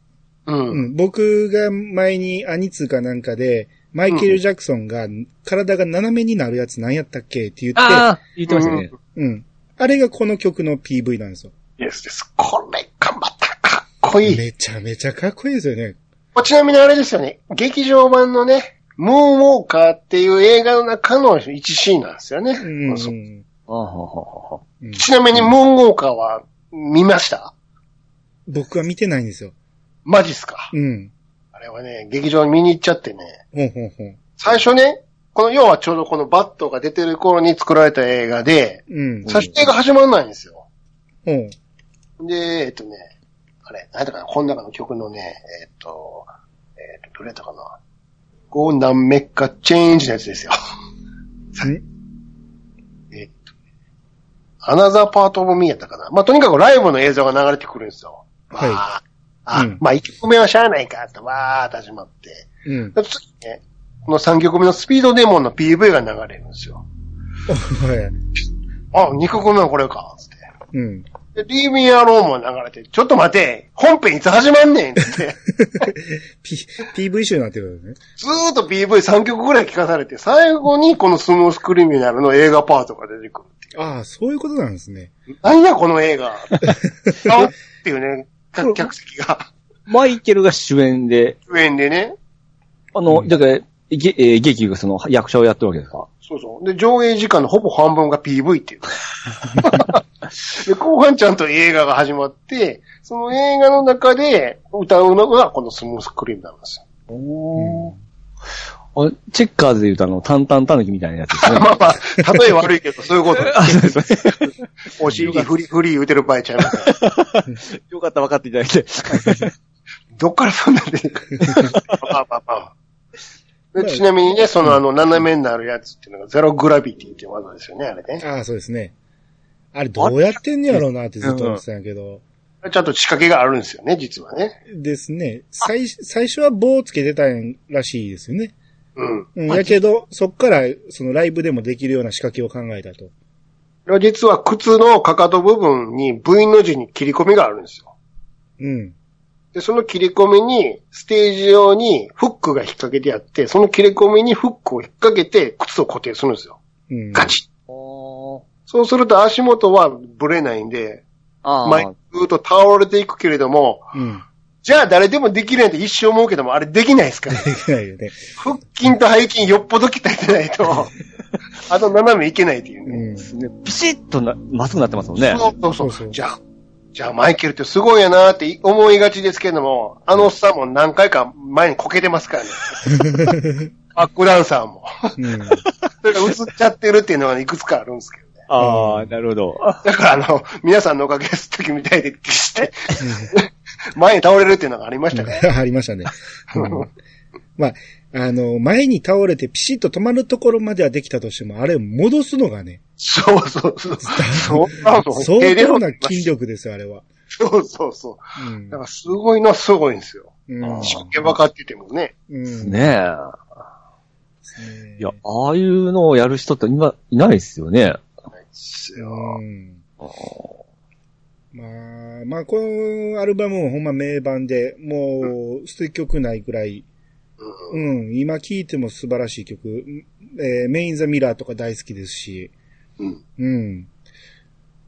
う。う。うんん、僕が前にアニツーかなんかで、マイケル・ジャクソンが体が斜めになるやつ何やったっけって言って、ああ、言ってましたね。うん。あれがこの曲の PV なんですよ。イエスです。これがまたかっこいい。めちゃめちゃかっこいいですよね。ちなみにあれですよね。劇場版のね、ムーンウォーカーっていう映画の中の一シーンなんですよね。うん、そうあははははうんちなみにムーンウォーカーは見ました？僕は見てないんですよ。マジっすか？うん。あれはね、劇場に見に行っちゃってね。最初ね、この要はちょうどこのバットが出てる頃に作られた映画で、うん。最初映画始まらないんですよ。ほん。で、えっとね、あれ、何やったかな、この中の曲のね、えっと、えっと、どれやったかな。Go 何メッカチェンジのやつですよ。[laughs] えっと、アナザーパートオブミーやったかな。まあ、とにかくライブの映像が流れてくるんですよ。はいあ、うんまあ、1曲目はしゃあないかって、わーって始まって。うん。で次ね、この3曲目のスピードデモンの PV が流れるんですよ。[laughs] はい。あ、2曲目はこれか、つって。うん。で、リーミーアローンも流れて、ちょっと待て、本編いつ始まんねんって。[laughs] P、PV 集になってるよね。ずーっと PV3 曲ぐらい聞かされて、最後にこのスムースクリミナルの映画パートが出てくるっていああ、そういうことなんですね。う。何やこの映画。[laughs] あっていうね、客客席が。マイケルが主演で、主演でね。あの、うんだから、げえー劇がその役者をやってるわけですか？そうそう。で、上映時間のほぼ半分が PV っていう。[laughs] で、後半ちゃんと映画が始まって、その映画の中で歌うのがこのスムースクリミナルなんですよ。おあチェッカーズで言うとあの、タンタンタヌキみたいなやつですね。[laughs] まあまあ、例え悪いけど、そういうこと [laughs] そうですねお尻フリ、フリー打てる場合ちゃいます。[laughs] よかった分かっていただいて。どっからそんなんで。まあまあまあ。でちなみにね、そのあの、斜めになるやつっていうのがゼログラビティっていう技ですよね、あれね。ああ、そうですね。あれどうやってんねやろうなってずっと思ってたんやけど。ちゃんと仕掛けがあるんですよね、実はね。ですね。最、最初は棒をつけてたんらしいですよね。うん。うん。やけど、そっから、そのライブでもできるような仕掛けを考えたと。これは実は靴のかかと部分に V の字に切り込みがあるんですよ。うん。で、その切り込みに、ステージ上にフックが引っ掛けてあって、その切り込みにフックを引っ掛けて靴を固定するんですよ。うん。ガチッ。おそうすると足元はブレないんで、あ前にずっと倒れていくけれども、うん。じゃあ誰でもできるなんて一生思うけども、あれできないですから。[laughs] できないよね。腹筋と背筋よっぽど鍛えてないと、[laughs] あの斜めいけないっていうね。うん。ピシッとな、まっすぐなってますもんね。そうそうそうそうそうじゃあ、じゃあマイケルってすごいやなって思いがちですけども、あのおっさんも何回か前にこけてますからね。[laughs] バックダンサーも。うん。それが映っちゃってるっていうのがいくつかあるんですけどね。ああ、なるほど。だからあの、皆さんのおかげです時みたいで、決して、[laughs] 前に倒れるっていうのがありましたか？ら。[laughs] ありましたね。[laughs] うんまあ、あの、前に倒れてピシッと止まるところまではできたとしても、あれを戻すのがね、そうそうそう。そうそう相当な筋力ですよ、あれは。そうそうそう。うんだからすごいのはすごいんですよ。うん一生懸命分かっててもね。うんねえ。いや、ああいうのをやる人って今、いないですよね。ですうよ。んまあ、まあ、このアルバムもほんま名盤で、もう、捨て曲ないぐらい、うんうん、今聴いても素晴らしい曲、えーメインザミラーとか大好きですし、うん。うん。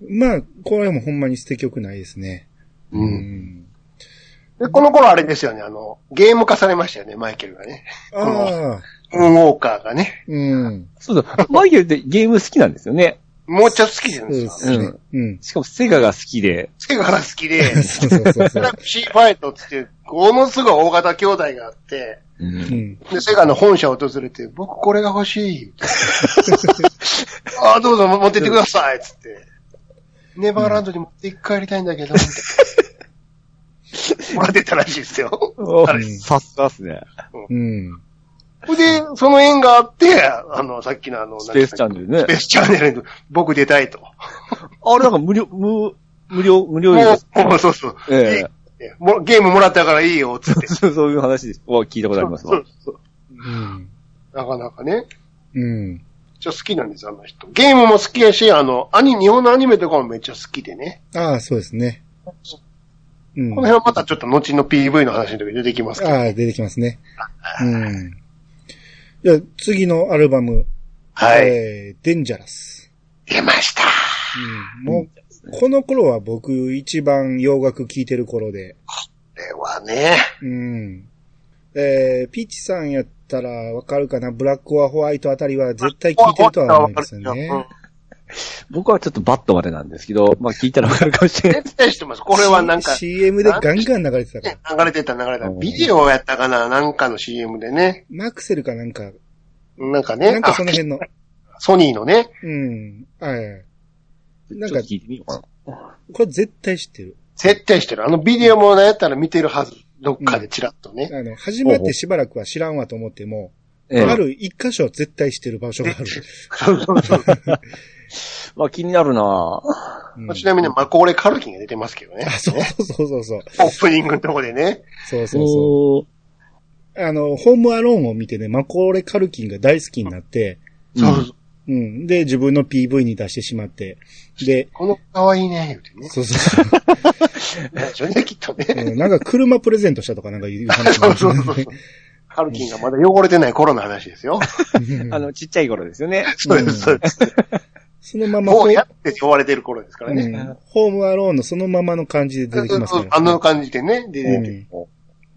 まあ、これもほんまに捨て曲ないですね。う。うんん。で、この頃あれですよね、あの、ゲーム化されましたよね、マイケルがね。ああ、ウンウォーカーがね。うん。そうだ、マイケルってゲーム好きなんですよね。もうちょっと好きでそうすよ。ですね。うん。しかもセガが好きで。セガが好きで、そうそうそうそう。シーファイトっつって、ものすごい大型兄弟があって、う。うんん。で、セガの本社を訪れて、僕これが欲しい。あ [laughs] あ、どうぞ持ってってください。つって。ネバーランドに持って帰りたいんだけど。[laughs] もらってたらしいですよ。おあれさすがっすね。うん。で、その縁があって、あの、さっきのあの、スペースチャンネルねスペ。ースチャンネルに僕出たいと。あれなんか無料、無、無料、無料もです。う、もうそうそう。えいいもうゲームもらったからいいよ、つって。[laughs] そういう話を聞いたことありますわそう。そううん。なかなかね。うん。ちょ好きなんです、あの人。ゲームも好きやし、あの、アニ、日本のアニメとかもめっちゃ好きでね。ああ、そうですね。うん。この辺はまたちょっと後の PV の話の時に出てきますけど。ああ、出てきますね。うん。じゃあ、次のアルバム。はい。えー、デンジャラス。出ました。うん。もう、この頃は僕一番洋楽聴いてる頃で。これはね。うん。えー、ピーチさんやったらわかるかな？ブラックオアホワイトあたりは絶対聴いてるとは思いますよね。[laughs] 僕はちょっとバットまでなんですけど、まあ聞いたらわかるかもしれない。絶対知ってます。これはなんか、C- CM でガンガン流れてたから。ね流れてた流れてた。ビデオやったかななんかの CM でね。マクセルかなんか、なんかね。なんかその辺の。あソニーのね。うん。はい。なんか聞いてみようかな。これ絶対知ってる。絶対してる。あのビデオもねやったら見てるはず。どっかでチラッとね。あの、始まってしばらくは知らんわと思っても、ええある一箇所絶対知ってる場所がある。[laughs] [laughs] まあ気になるなうんまあちなみにマコーレ・カルキンが出てますけどねあ、。そうそうそうそう。オープニングのとこでね。そうそうそう。あの、ホームアローンを見てね、マコーレ・カルキンが大好きになって、そうそう。うん。で、自分の PV に出してしまって、で、この可愛いね、言うてね。そうそうそう。[laughs] それできっとね。うんなんか車プレゼントしたとかなんか言う話 [laughs] そうそうそうそう。カルキンがまだ汚れてない頃の話ですよ。あの、ちっちゃい頃ですよね。そうです、そうです。そのままもうやって汚れてる頃ですからね。うんホームアローンのそのままの感じで出てきますから。あの感じでね、出てて。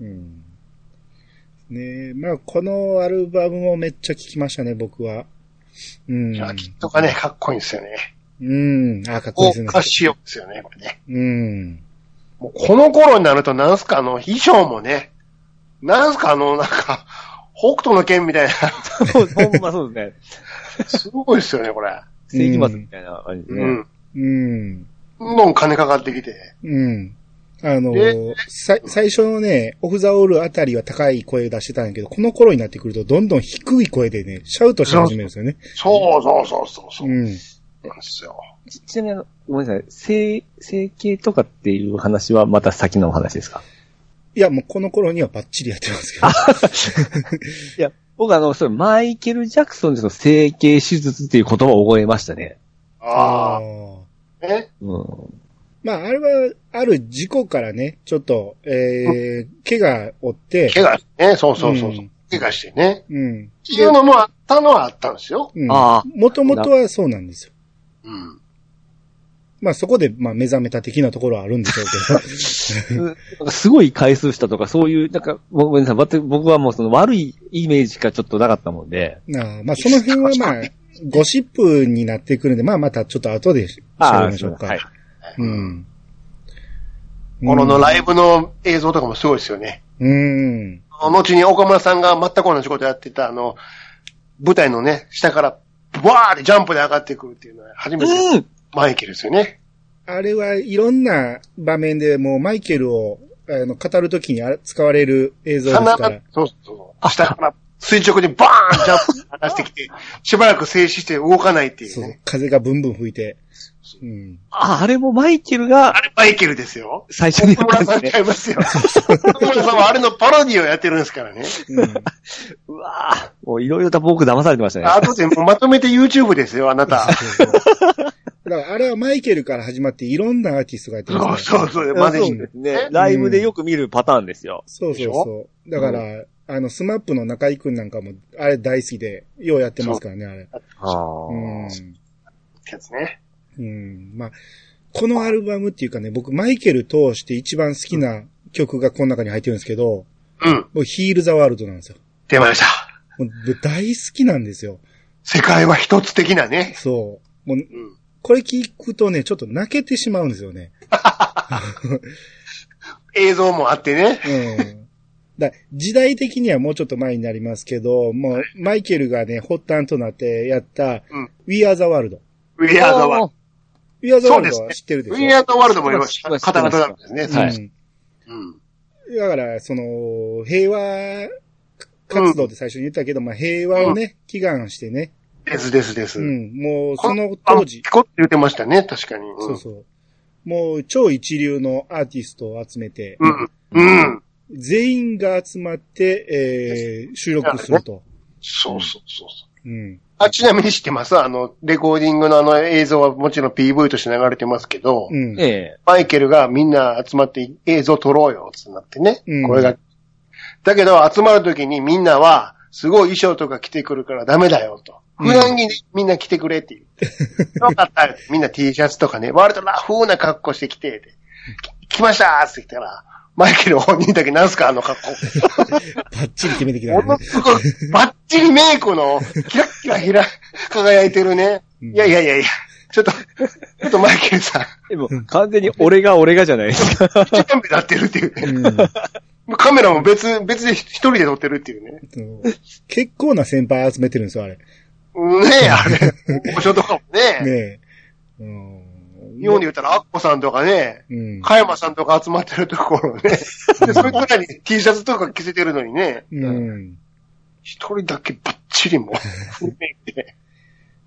うん。ねえ、まあ、このアルバムもめっちゃ聴きましたね、僕は。うん。ジャケットがね、かっこいいんですよね。うん。あ、かっこいいオですね。ーカシオですよね、これね。うん。もうこの頃になると、なんすか、あの、衣装もね、なんすか、あの、なんか、北斗の剣みたいな、そう、ほんまそうですね。すごいですよね、これ。世紀末みたいな感じでね。うん。うん。どんどん金かかってきて。うん。あのえ、さ、最初のね、オフザオールあたりは高い声出してたんやけど、この頃になってくるとどんどん低い声でね、シャウトし始めるんですよね。そうそうそうそうそうう。なんん。ですよ。ちちなみにごめんなさい。整、整形とかっていう話はまた先のお話ですか？いや、もうこの頃にはバッチリやってますけど。[laughs] いや、僕あの、それ、マイケル・ジャクソンでその整形手術っていう言葉を覚えましたね。ああ。あ。ね。うん。まあ、あれは、ある事故からね、ちょっと、えー、怪我負って、怪我してね、そうそうそうそううん。怪我してね。うん。っていうのもあったのはあったんですよ。うん。ああもともとはそうなんですよ。うん。まあそこで、まあ目覚めた的なところはあるんでしょうけど。なんかすごい回数したとか、そういう、なんか、ごめんなさい。僕僕はもうその悪いイメージしかちょっとなかったもんで。なあまあその辺はまあ、ゴシップになってくるんで、まあまたちょっと後で喋りましょうか。はい。うん。こののライブの映像とかもすごいですよね。うん。後に岡村さんが全く同じことやってた、あの、舞台のね、下から、わーってジャンプで上がってくるっていうのは初めて、うんマイケルですよね。あれはいろんな場面でもうマイケルをあの語るときにあ使われる映像です鼻がから。、そうそう。下から垂直にバーンジャンプ出してきて、[laughs] しばらく静止して動かないっていうそうね。風がブンブン吹いて。うん。あ、あれもマイケルがあれマイケルですよ。最初にや岡村さんったんですね。ちゃいますよ。岡 [laughs] 村さんはあれのパロディをやってるんですからね。うんうわぁ、もういろいろと僕騙されてましたね。あとでもうまとめて YouTube ですよ、あなた。だからあれはマイケルから始まっていろんなアーティストがやってますから。そうそうそう、までそうですね。ライブでよく見るパターンですよ。そうそうそう。だから、あの、スマップの中井くんなんかも、あれ大好きで、ようやってますからね、あれ。はうん。やつね。うん。まあ、このアルバムっていうかね、僕、マイケル通して一番好きな曲がこの中に入ってるんですけど、うん。もうヒール・ザ・ワールドなんですよ。出ました。もう大好きなんですよ。世界は一つ的なね。そう。もう、うん。これ聞くとね、ちょっと泣けてしまうんですよね。映像もあってね。うん。だ時代的にはもうちょっと前になりますけど、もう、マイケルがね、発端となってやった、うん We Are the World。We are the world. We Are the World ねは知ってるでしょ？We are the world も今、知ってますカタカタなんですね。はいうんうん。だから、その、平和活動って最初に言ったけど、まあ平和をね、祈願してね。ですですです。うん。もう、そのあ当時ピ、コって言ってましたね、確かに。うんそうそう。もう、超一流のアーティストを集めて、うん。うん。全員が集まって、えー、収録すると。そうそうそうそう。うん。あ、ちなみに知ってます？あの、レコーディングのあの映像はもちろん PV として流れてますけど、うん。ええ。マイケルがみんな集まって映像撮ろうよ、ってなってね。うんこれが。だけど集まるときにみんなは、すごい衣装とか着てくるからダメだよと。うん普段着にみんな着てくれって言って。[laughs] よかった。みんな T シャツとかね、割とラフな格好してきて、来ましたって言ったら、マイケル本人だけなんすかあの格好。バッチリ決めてきたもね。のすごい、バッチリメイクの、キラッキラひら、輝いてるね。うんいやいやいやいや、ちょっと、ちょっとマイケルさん、でも、完全に俺が俺がじゃないですか。一眼目なってるっていうね。うんカメラも別、別で一人で撮ってるっていうね。結構な先輩集めてるんですよ、あれ。うんねえ、あれ。[laughs] お所とかもね。ねえ。うん。日本で言ったらアッコさんとかね、うん。加山さんとか集まってるところね。で、それとらに T シャツとか着せてるのにね、うん。一人だけバッチリも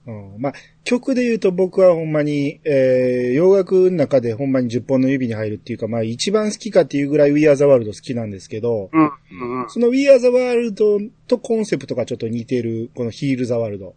う、んまあ、曲で言うと僕はほんまに、えー、洋楽の中でほんまに10本の指に入るっていうか、まあ一番好きかっていうぐらい We Are the World 好きなんですけど、うん、うん、うん。その We Are the World とコンセプトがちょっと似てる、この Heal the World。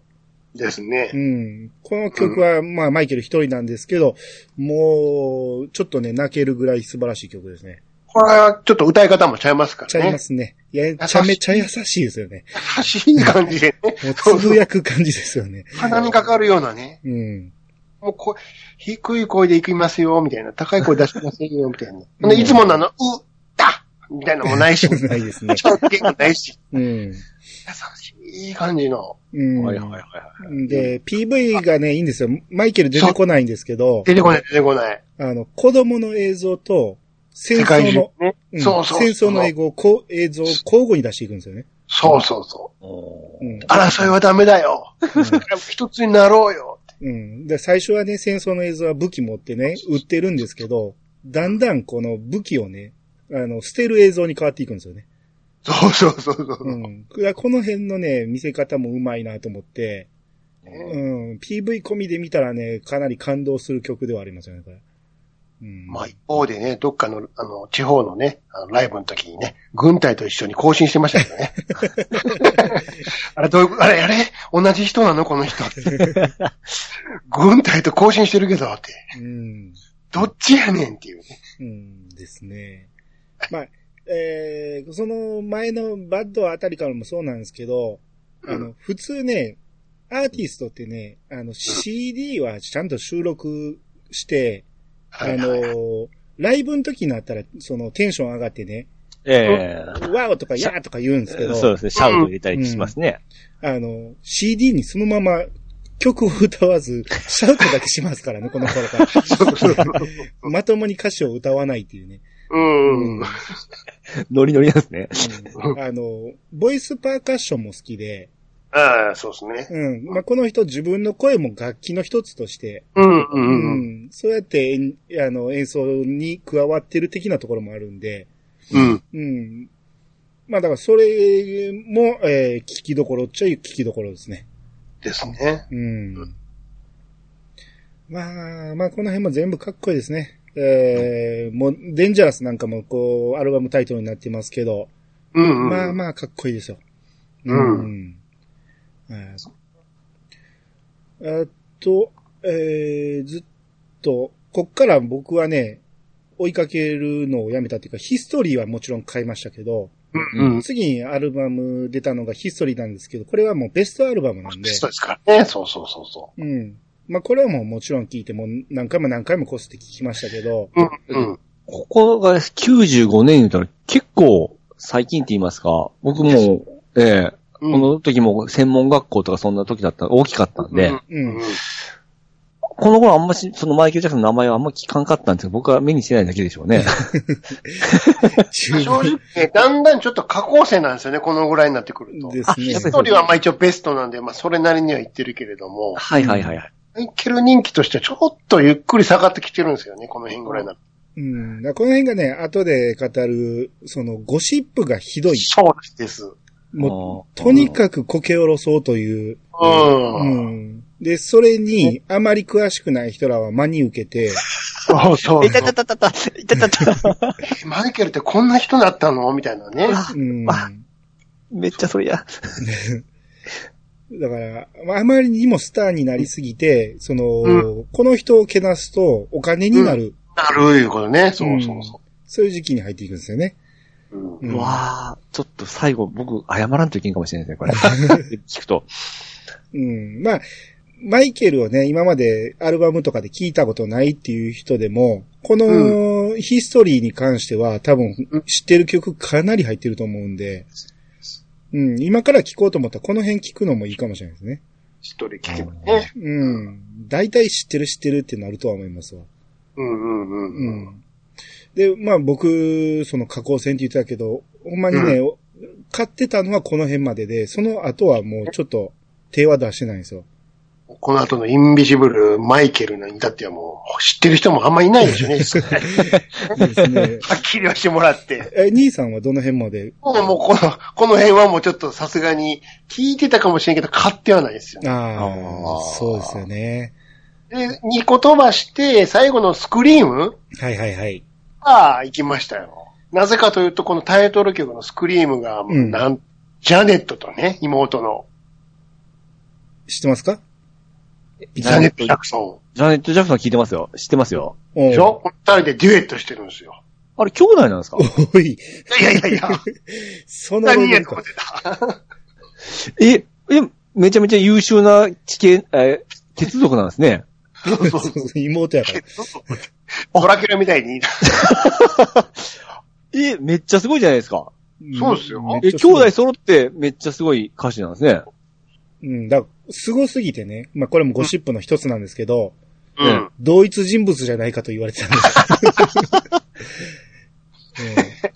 ですねう。ん。この曲は、まあマイケル一人なんですけど、もう、ちょっとね、泣けるぐらい素晴らしい曲ですね。これはちょっと歌い方もちゃいますからね。ちゃいますね。いや、めちゃめちゃ優しいですよね。優しい感じでね。もうつぶやく感じですよね。鼻にかかるようなね。うん。もうこ、低い声で行きますよ、みたいな。高い声出してませんよ、みたいな。うんでいつものあの、う、だみたいなのもないし。[laughs] ないですね。ちゃんともないし。うん。優しい感じの。うん。はいはいはいはい。で、PV がね、いいんですよ。マイケル出てこないんですけど、出てこない、出てこない。あの、子供の映像と、戦争の、ね。うんそうそう。戦争の映像をこう映像を交互に出していくんですよね。そうそうそう。うん。争いはダメだよ。一つになろうよ。うん。で、最初はね、戦争の映像は武器持ってね、撃ってるんですけど、だんだんこの武器をね、あの、捨てる映像に変わっていくんですよね。そうそうそうそう。うん。いやこの辺のね、見せ方もうまいなと思って、ねうん。PV 込みで見たらね、かなり感動する曲ではありますよね、これ。うん。まあ一方でね、どっかの、あの、地方のね、あのライブの時にね、軍隊と一緒に行進してましたけどね。[laughs] あれ、どういう、あれ、あれ？同じ人なの？この人って。軍隊と行進してるけど、って。うん。どっちやねんっていうね。うんですね。まあ、えー、その前のバッドあたりからもそうなんですけど、あの、普通ね、アーティストってね、あの、CD はちゃんと収録して、あの、ライブの時になったら、そのテンション上がってね、えワオとかヤーとか言うんですけえど、そうですね、シャウト入れたりしますね。あの、CD にそのまま曲を歌わず、[laughs] シャウトだけしますからね、この頃から。[laughs] [laughs] まともに歌詞を歌わないっていうね。うん。うんノリノリなんですね。うんあの、ボイスパーカッションも好きで、ああ、そうですね。うん。まあ、この人自分の声も楽器の一つとして、うん、う、うんん。そうやって演あの演奏に加わってる的なところもあるんで、うん。うん。まあだからそれも、えー聞きどころっちゃ聞きどころですね。ですね。うん。まあ、まあこの辺も全部かっこいいですね。えー、もう、デンジャラスなんかもこう、アルバムタイトルになってますけど、うん、うん。まあまあかっこいいですよ。うんん。ああと、えー、ずっと、こっから僕はね、追いかけるのをやめたっていうか、ヒストリーはもちろん買いましたけど、うん。次にアルバム出たのがヒストリーなんですけど、これはもうベストアルバムなんで、そうですからね。そうそうそうそうん。まあこれはもうもちろん聞いてもう何回も何回もこすって聞きましたけど、う。うん。うん。ここが95年言うたら結構最近って言いますか、僕も、ええこの時も専門学校とかそんな時だった、大きかったんで、うんうん。この頃あんまし、そのマイケル・ジャクソンの名前はあんま聞かんかったんですけど、僕は目にしてないだけでしょうね。[laughs] 十正直ね、だんだんちょっと下校生なんですよね、このぐらいになってくると。ですね。一人はまあ一応ベストなんで、まあそれなりには言ってるけれども、はいはいはいはい。マイケル人気としてはちょっとゆっくり下がってきてるんですよね、この辺ぐらいにな。うん。だこの辺がね、後で語る、そのゴシップがひどい。そうです。もう、とにかくこけおろそうという。う。うんん。で、それに、あまり詳しくない人らは真に受けて、そうそう。いたたたたた、いたたた。えマイケルってこんな人だったの？みたいなね。うん。あめっちゃそれや。[laughs] だから、まああまりにもスターになりすぎて、その、うこの人をけなすとお金になる、なるいうことね。そうそうそそういう時期に入っていくんですよね。う。うんうんうわーちょっと最後僕謝らんといけんかもしれないですね、これ。[laughs] 聞くと。うん。まあ、マイケルをね、今までアルバムとかで聞いたことないっていう人でも、このヒストリーに関しては多分知ってる曲かなり入ってると思うんで、うん、今から聞こうと思ったらこの辺聞くのもいいかもしれないですね。一人聞けばね。うん。大体知ってる知ってるってなるとは思いますわ。うんうんうんううん。ん。で、まあ僕、その加工線って言ってたけど、ほんまにね、買ってたのはこの辺までで、その後はもうちょっと手は出してないんですよ。この後のインビジブル、マイケルに至ってはもう、知ってる人もあんまいないでしょうね。ですね。はっきりはしてもらって。え、兄さんはどの辺まで？もうもうこの、この辺はもうちょっとさすがに聞いてたかもしれんけど、買ってはないですよね。ああそうですよね。で、2個飛ばして、最後のスクリーム？はいはいはい。が行きましたよ。なぜかというと、このタイトル曲のスクリームが、んなん、ジャネットとね、妹の、知ってますか？ジャネット・ジャクソジャネット・ジャクソン聞いてますよ。知ってますよ。でしょ？この二人でデュエットしてるんですよ。あれ、兄弟なんですか？おい、いやいやいや、そのレ何ベルかやと思ってた。[laughs] え、え、めちゃめちゃ優秀な地形、えー、鉄族なんですね。そうそうそうそう妹やから。ドラキュラみたいに。[laughs] え、めっちゃすごいじゃないですか。そうですよえ、兄弟揃ってめっちゃすごい歌手なんですね。うん、だから、凄すぎてね。まあ、これもゴシップの一つなんですけど、うん。同一人物じゃないかと言われてたんですよ。う [laughs] ん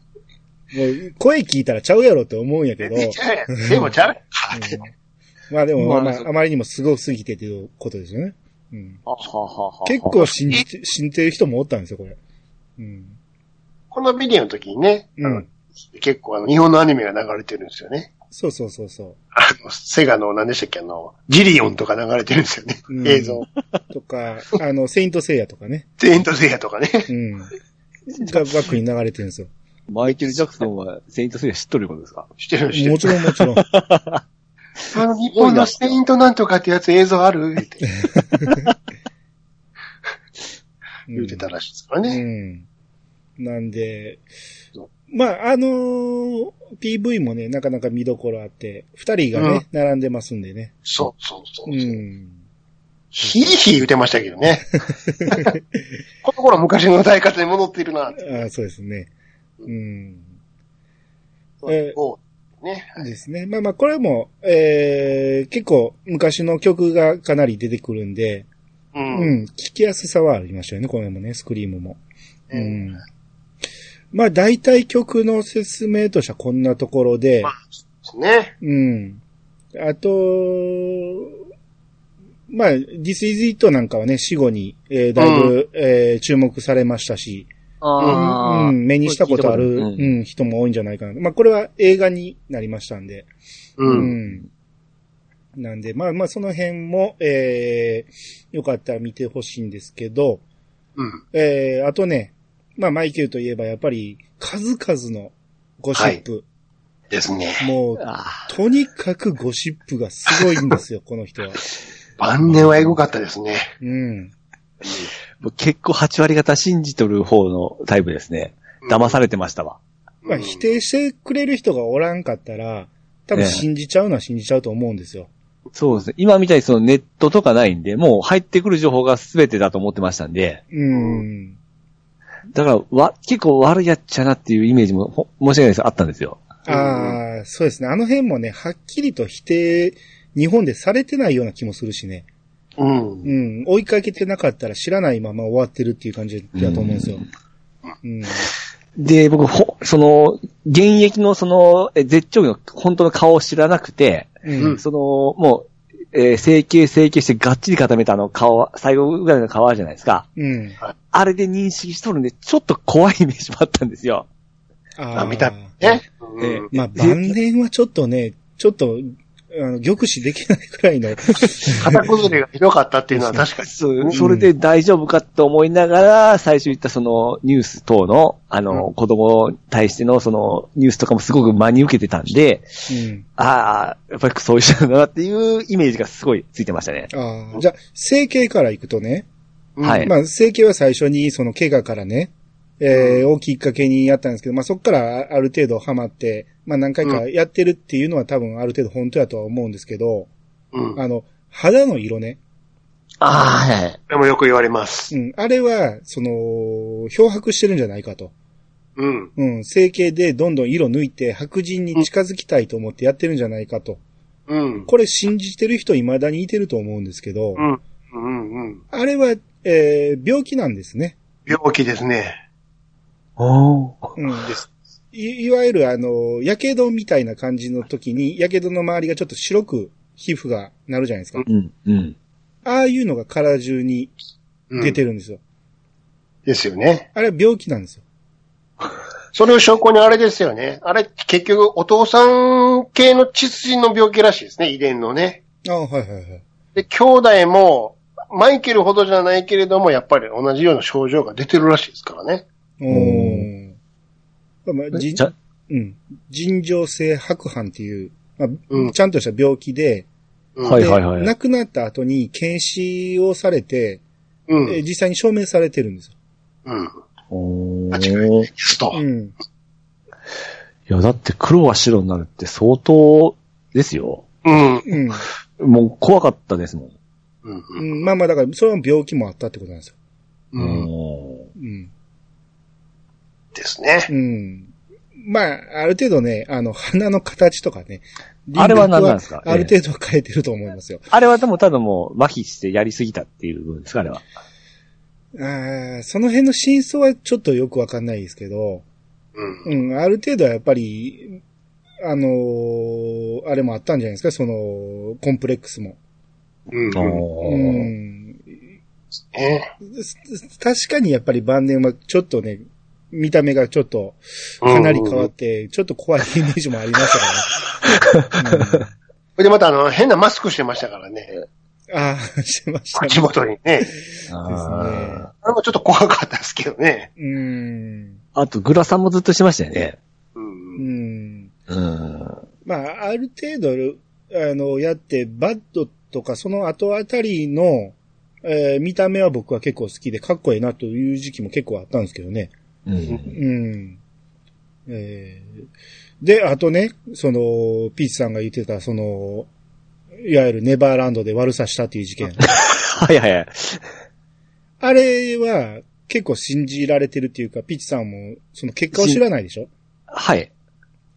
もう声聞いたらちゃうやろって思うんやけど。でもちゃう。うんまあでも、まあ、まああまりにも凄すぎてということですよね。うん、結構信じて、信じてる人もおったんですよ、これ。うん。このビデオの時にね、うん結構あの、日本のアニメが流れてるんですよね。そうそうそうそあの、セガの何でしたっけ、あの、ジリオンとか流れてるんですよね。うん映像。う。とか、あの、セイントセイヤとかね。セイントセイヤとかね。うん。がバックに流れてるんですよ。マイケル・ジャクソンはセイント・セイヤ知っとることですか？してるしてるも。ちろんもちろん。あの、日本のセイントなんとかってやつ映像ある？っ [laughs] て言ってたらしいですからうね。ん。なんでそ、まあ、あのー PV もね、なかなか見どころあって、二人がね、並んでますんでね。そうそうそうう。ん。ヒーヒー言ってましたけどね。[laughs] この頃昔の大活に戻っているな。ああそうですね。うん。えそうね。ですね。まあまあ、これも、えー、結構昔の曲がかなり出てくるんで、う。うんん、聞きやすさはありましたよね、これもね、スクリームも。ううんん。まあ、大体曲の説明としてはこんなところでま、ですね。うん。あと、まあ、This is It なんかはね、死後に、えーだいぶ、えー注目されましたし、あうん、目にしたことある、うん、人も多いんじゃないかな。まあ、これは映画になりましたんで、う。うんん。なんで、まあまあ、その辺も、えー、よかったら見てほしいんですけど、うん。えー、あとね、まあ、マイケルといえばやっぱり、数々のゴシップ。ですね。もう、あとにかくゴシップがすごいんですよ、[laughs] この人は。晩年はエグかったですね。うん。僕結構8割方信じとる方のタイプですね。騙されてましたわ。まあ、否定してくれる人がおらんかったら、多分ね信じちゃうのは信じちゃうと思うんですよ。そうですね。今みたいにそのネットとかないんで、もう入ってくる情報が全てだと思ってましたんで、うん。だから、わ、結構悪いやっちゃなっていうイメージも、ほ申し訳ないですあったんですよ。ああ、そうですね。あの辺もね、はっきりと否定、日本でされてないような気もするしね。うん。うん。追いかけてなかったら知らないまま終わってるっていう感じだと思うんですよ。うん。で、僕、ほ、その、現役のその、え絶頂期の本当の顔を知らなくて、うん。その、もう、えー整形整形してがっちり固めたあの顔は、最後ぐらいの顔あるじゃないですか。うん。あれで認識しとるんで、ちょっと怖いイメージもあったんですよ。ああ、見たね。うんえまあ、晩年はちょっとね、ちょっと、あの、玉視できないくらいの、型崩れがひどかったっていうのは確かに。そう、それで大丈夫かと思いながら、最初言ったそのニュース等の、あの、うん。子供に対してのそのニュースとかもすごく真に受けてたんで、うん。ああ、やっぱりそういう人だなっていうイメージがすごいついてましたね。ああ、じゃあ、整形から行くとね、はい。まあ、整形は最初にその怪我からね、えー、をきっかけにやったんですけど、まあそこからある程度ハマって、まあ何回かやってるっていうのは多分ある程度本当やとは思うんですけど、うん。あの、肌の色ね、ああ、はい。でもよく言われます。うん、あれは、その、漂白してるんじゃないかと。うん。うん、整形でどんどん色抜いて白人に近づきたいと思ってやってるんじゃないかと。うん。これ信じてる人未だにいてると思うんですけど、うん。うん。うん。あれは、えー病気なんですね。病気ですね。うん、です。い、いわゆるあの、火傷みたいな感じの時に、火傷の周りがちょっと白く皮膚がなるじゃないですか。うん、うん。ああいうのが体中にうん出てるんですよ。ですよね。あれは病気なんですよ。それを証拠にあれですよね。あれ、結局、お父さん系の血筋の病気らしいですね、遺伝のね。ああ、はいはいはい。で、兄弟も、マイケルほどじゃないけれども、やっぱり同じような症状が出てるらしいですからね。おー。まあ、じじゃ、うん。尋常性白斑っていう、まあうんちゃんとした病気で、うんはいではいはい亡くなった後に検視をされて、うん。え実際に証明されてるんですよ。うん。お間違いーですと。うん。いや、だって黒は白になるって相当ですよ。うん。うん。もう怖かったですもん。うん。うん、まあまあ、だから、それは病気もあったってことなんですよ。うん。おうん。ですね。うん。まあ、ある程度ね、あの、鼻の形とかね。あれは何なんですか？ある程度変えてると思いますよ。あれはでもただもう麻痺してやりすぎたっていう部分ですか、あれは。ああ、その辺の真相はちょっとよくわかんないですけど、うん。うん、ある程度はやっぱり、あのーあれもあったんじゃないですか、その、コンプレックスも。うん。うん。確かにやっぱり晩年はちょっとね、見た目がちょっと、かなり変わって、ちょっと怖いイメージもありましたからね。うんそれでまたあの、変なマスクしてましたからね。ああ、してましたね。口元にね。ああれもちょっと怖かったですけどね。うん。ーあと、グラさんもずっとしてましたよね。う。うんん。うん。まあ、ある程度、あの、やって、バッドとかその後あたりの、えー見た目は僕は結構好きで、かっこいいなという時期も結構あったんですけどね。うん。うん。えーで、あとね、その、ピーチさんが言ってた、その、いわゆるネバーランドで悪さしたっていう事件。[laughs] はいはいはい。あれは結構信じられてるっていうか、ピーチさんもその結果を知らないでしょ？はい。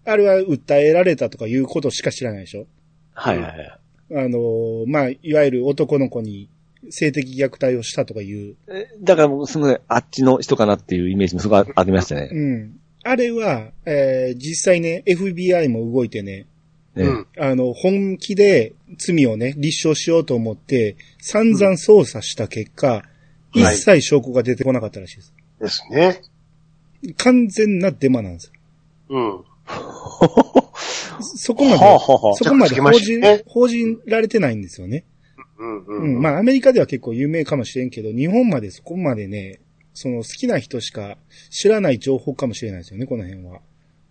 あれは訴えられたとかいうことしか知らないでしょ？はいはいはい。あの、まあ、いわゆる男の子に性的虐待をしたとかいう。えだからもう、すみません、あっちの人かなっていうイメージもすごいありましたね。うん。あれは、えー実際ね、FBI も動いてね、ねうん。あの、本気で罪をね、立証しようと思って、散々捜査した結果、うん一切証拠が出てこなかったらしいです。ですね。完全なデマなんですよ。うん。[laughs] そこまで、はあはそこまで報じ、報じられてないんですよね。うん。う。うんん。まあ、アメリカでは結構有名かもしれんけど、日本までそこまでね、その好きな人しか知らない情報かもしれないですよね、この辺は。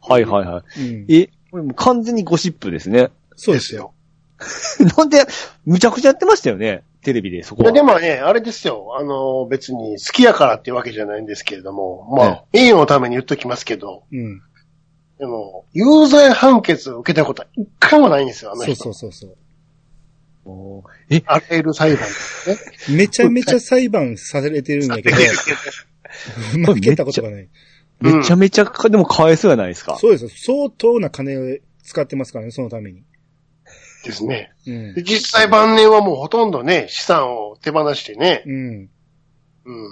はいはいはい。うん。え、これもう完全にゴシップですね。そうですよ。[laughs] なんで、むちゃくちゃやってましたよね。テレビで、そこいや、は。でもね、あれですよ。あの、別に好きやからっていうわけじゃないんですけれども、まあ、栄誉のために言っときますけど、うん。でも、有罪判決を受けたことは一回もないんですよ、あのそう人。そうそうそう。え、あらゆる裁判ですね。めちゃめちゃ裁判されてるんだけど、[laughs] 負けたことがない。めちゃめちゃか、でもかわいそうやないですか？そうですよ。相当な金を使ってますからね、そのために。ですね。うんで。実際晩年はもうほとんどね、資産を手放してね。うん。うん。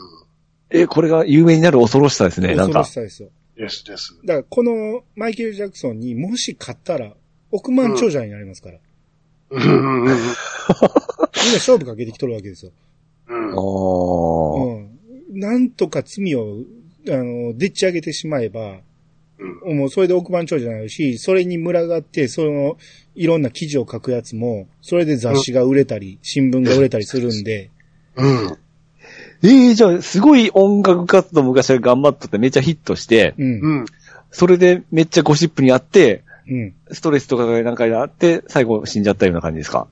え、これが有名になる恐ろしさですね、なんか恐ろし。さですよ。ですです。だから、このマイケル・ジャクソンにもし勝ったら、億万長者になりますから。うんうんうんみんな勝負かけてきとるわけですよ。うん。おー。うん。なんとか罪を、あの、でっち上げてしまえば、うんもうそれで億万長者になるし、それに群がって、その、いろんな記事を書くやつも、それで雑誌が売れたり、新聞が売れたりするんで、うん。ええじゃあ、すごい音楽活動昔は頑張っとってめっちゃヒットして、うん。うん。それでめっちゃゴシップにあって、うん。ストレスとかがなんかあって、最後死んじゃったような感じですか？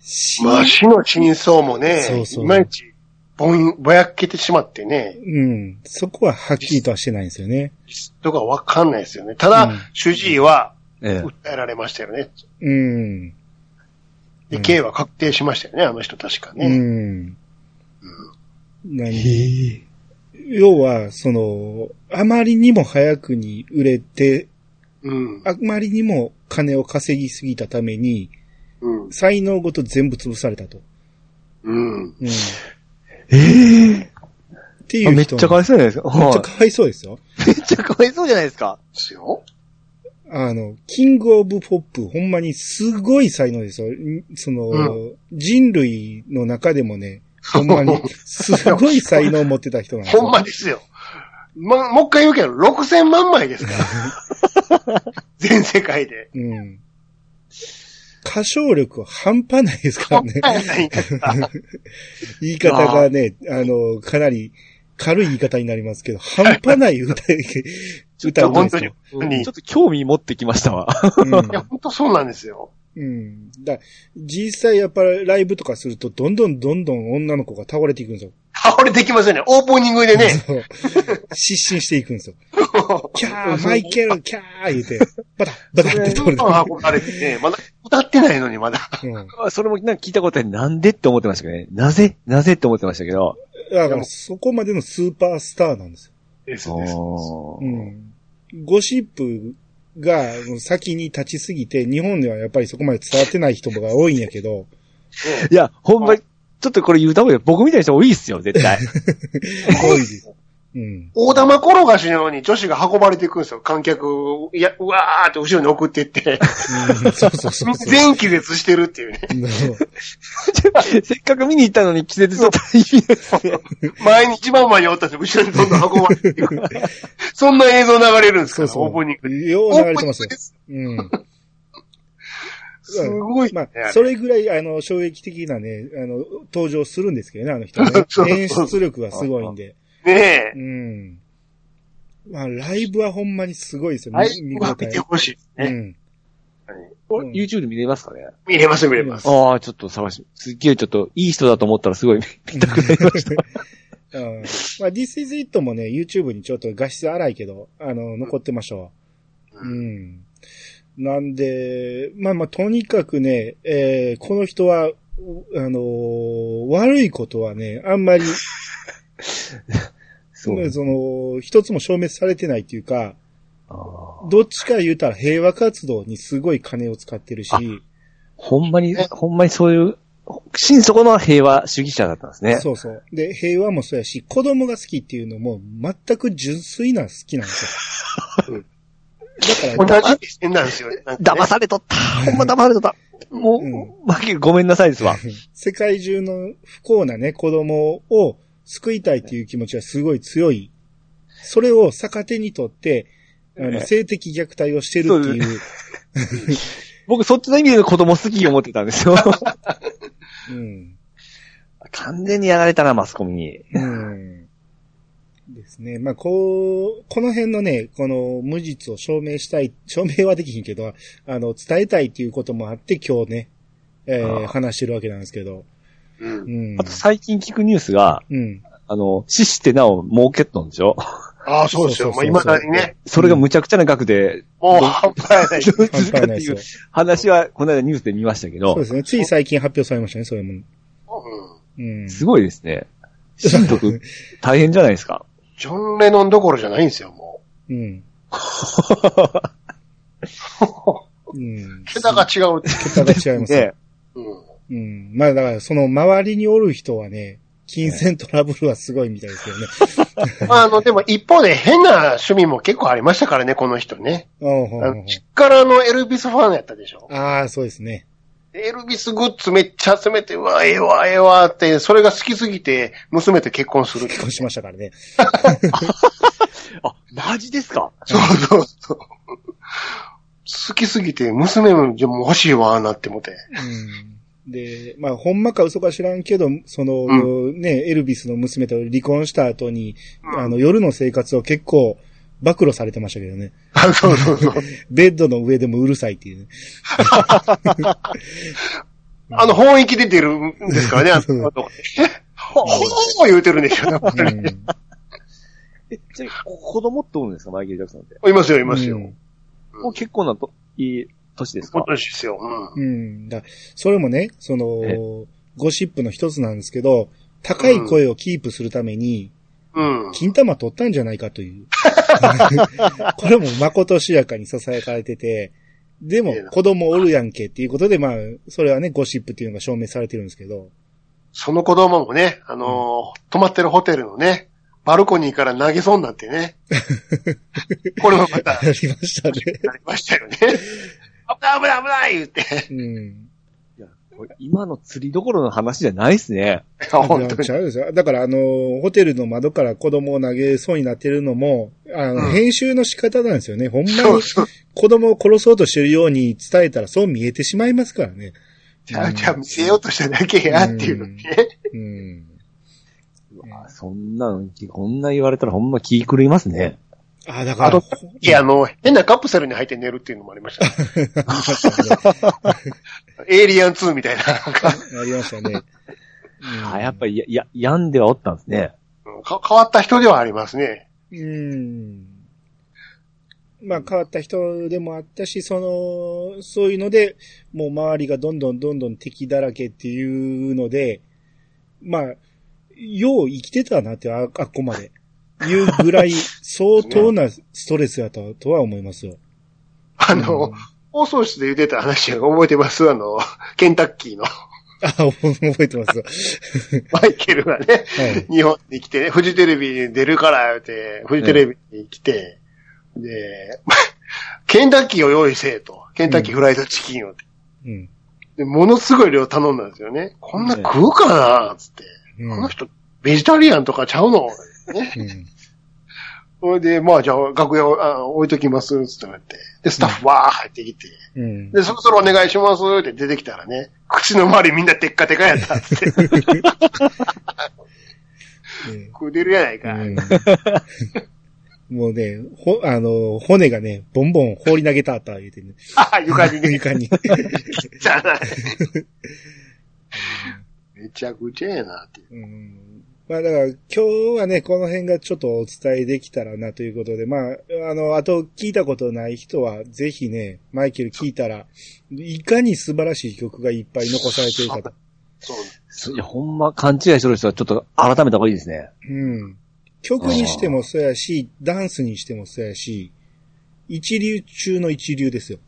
しまあ、死の真相もね、そうそういまいち、ぼん、ぼやけてしまってね、うん。そこははっきりとはしてないんですよね。とかわかんないですよね。ただ、うん主治医は、え訴えられましたよね。うん。で、刑は確定しましたよね、あの人確かうね。ん。何え。要は、その、あまりにも早くに売れて、うん。あまりにも金を稼ぎすぎたために、うん。才能ごと全部潰されたと。うん。うん。っええていう人めっちゃかわいそうじゃないですか。はめっちゃかわいそうですよ。いめっちゃかわいそうじゃないですか。ですよ。あの、キングオブポップ、ほんまにすごい才能ですよ。んその、う人類の中でもね、ほんまに、[laughs] すごい才能を持ってた人なんですよ。ほんまですよ。ま、もう一回言うけど、6000万枚ですから。[laughs] 全世界で。うん。歌唱力は半端ないですからね。[laughs] 言い方がね、あの、かなり軽い言い方になりますけど、半端ない歌、[laughs] 歌うんですよ。本当にちょっと興味持ってきましたわ。うんいや、本当そうなんですよ。うん。だ実際やっぱりライブとかすると、どんどんどんどん女の子が倒れていくんですよ。倒れてきますよね。オープニングでね。そう失神していくんですよ。[laughs] キャー、マイケル、キャー言うて、バタッ、バタッって倒れて運ばれてね、まだ歌ってないのにまだ。うん。それもなんか聞いたことない。なんでって思ってましたけどね。なぜなぜって思ってましたけど。だからそこまでのスーパースターなんですよ。ですうん。ゴシップが先に立ちすぎて、日本ではやっぱりそこまで伝わってない人が多いんやけど、いや、ほんまに、ちょっとこれ言うた方がいい。僕みたいな人多いっすよ、絶対。多いです。うん。大玉転がしのように女子が運ばれていくんですよ。観客、いや、うわーって後ろに送っていって、うんそうそうそうそう。全気絶してるっていうね。[laughs] せっかく見に行ったのに季節ちょっと意味ない前に一番前におった人、後ろにどんどん運ばれていく。[laughs] そんな映像流れるんですから、そうそう。オープニングで。よう流れてますよ。すうん。すごい、まね。あ、それぐらい、あの、衝撃的なね、あの、登場するんですけどね、あの人ね [laughs] そうそう。演出力がすごいんで。ねえう。ん。まあ、ライブはほんまにすごいですよ、はい、見は見てほしいですね。うん。YouTube で見れますかね？見れます、見れます。ああ、ちょっと探し、すっげえちょっと、いい人だと思ったらすごい [laughs] 見たくなりました。[laughs] うんまあ、This is It もね、YouTube にちょっと画質荒いけど、あの、残ってましたわ。ううん。なんで、まあまあ、とにかくね、えーこの人は、あのー悪いことはね、あんまり、[laughs] そう。その、一つも消滅されてないっていうか、どっちか言うたら平和活動にすごい金を使ってるし、あほんまに、ほんまにそういう、心底の平和主義者だったんですね。そうそう。で、平和もそうやし、子供が好きっていうのも全く純粋な好きなんですよ。[laughs] だから、同じ視点なんですよね騙されとった。ほんま騙されとった。もう、うんマキごめんなさいですわ。世界中の不幸なね、子供を救いたいっていう気持ちはすごい強い。それを逆手にとって、あの、ええ性的虐待をしてるっていう。僕そっちの意味で子供好き思ってたんですよ。うん。完全にやられたな、マスコミに。うん。ですね。まあ、こう、この辺のね、この無実を証明したい、証明はできひんけど、あの、伝えたいっていうこともあって今日ね、えー話してるわけなんですけど。うんうん。あと最近聞くニュースが、うん。あの、死してなお儲けっとんでしょ？ああ、そうですよ。まあ、今だにね。それが無茶苦茶な額で、もう半端ない。[laughs] どうすっていうないですよ。話は、この間ニュースで見ましたけどそうで、すね。つい最近発表されましたね、それも。うんうん。すごいですね。親族、大変じゃないですか。ジョン・レノンどころじゃないんですよ、もうん。う。[laughs] うん。桁が違うって。桁が違いますよ。ねうん。うん。まあだから、その周りにおる人はね、金銭トラブルはすごいみたいですよね。まあ、あの、でも一方で変な趣味も結構ありましたからね、この人ね。おうほうほうあの、エルビスファンやったでしょ。ああ、そうですね。エルビスグッズめっちゃ集めて、うわ、ええわ、ええわって、それが好きすぎて、娘と結婚する結婚しましたからね。[laughs] あ、マジですか？そうそうそう。好きすぎて、娘も、じゃあもう欲しいわ、なって思って。うん。で、まあ、ほんまか嘘か知らんけど、その、ね、エルビスの娘と離婚した後に、うんあの、夜の生活を結構、暴露されてましたけどね。[laughs] あそうそうそう。[laughs] ベッドの上でもうるさいっていうね。[laughs] あの、本域で出るんですからね、あの、ほほー言うてるんでしょ、やっぱりうんえ、じゃあ、こ子供っておるんですかマイケル・ジャクソンって？いますよ、いますよ。うんもう結構なと、いい年ですか？今年ですよ。うん。うん。だそれもね、そのえ、ゴシップの一つなんですけど、高い声をキープするために、うん。金玉取ったんじゃないかという。[laughs] これも誠しやかに囁かれてて、でも子供おるやんけっていうことで、まあ、それはね、ゴシップっていうのが証明されてるんですけど。その子供もね、あのー泊まってるホテルのね、バルコニーから投げそうになってね。[laughs] これもまた、ありましたね。ありましたよね。危ない危ない言って。うん。今の釣りどころの話じゃないですね。[laughs] 本当にち。ゃうですよ。だから、あの、ホテルの窓から子供を投げそうになってるのも、あの、うん編集の仕方なんですよね。ほんまに。子供を殺そうとしてるように伝えたらそう見えてしまいますからね。じゃあ、じゃあ見せようとしただけやっていうのにね。うん。うわそんなの、こんな言われたらほんま気狂いますね。あ、だから、あと、いや、あの、変なカプセルに入って寝るっていうのもありました。[laughs] エイリアン2みたいな。ありましたね。あ、やっぱり、や、や、病んではおったんですね。うんか変わった人ではありますね。り。うん。まあ変わった人でもあったし、その、そういうので、もう周りがどんどんどんどん敵だらけっていうので、まあ、よう生きてたなって、あ、あっこまで。いうぐらい、相当なストレスやったとは思いますよ。あの、放送室で言ってた話が覚えてます？あの、ケンタッキーのあ、覚えてます。[laughs] マイケルがね、はい。日本に来てね、フジテレビに出るから、言うて、フジテレビに来て、で、[laughs] ケンタッキーを用意せえと。ケンタッキーフライドチキンを。うん。で、ものすごい量頼んだんですよね。こんな食うかなつって。うんこの人、ベジタリアンとかちゃうの？ね。うん。それで、まあじゃあ、楽屋あ置いときます、つって言って。で、スタッフわー入ってきて。うん。で、そろそろお願いしますって出てきたらね、口の周りみんなテッカテカやったって。ね食うてるやないか。うんもうね、ほ、あの、骨がね、ボンボン放り投げたった言うてね。あ床にね、[laughs] 床に。じゃない。めちゃくちゃやなって。うんまあだから今日はね、この辺がちょっとお伝えできたらなということで、まあ、あの、あと聞いたことない人は、ぜひね、マイケル聞いたら、いかに素晴らしい曲がいっぱい残されてるかと。そう。いや、ほんま勘違いしてる人はちょっと改めた方がいいですね。うん。曲にしてもそうやし、ダンスにしてもそうやし、一流中の一流ですよ。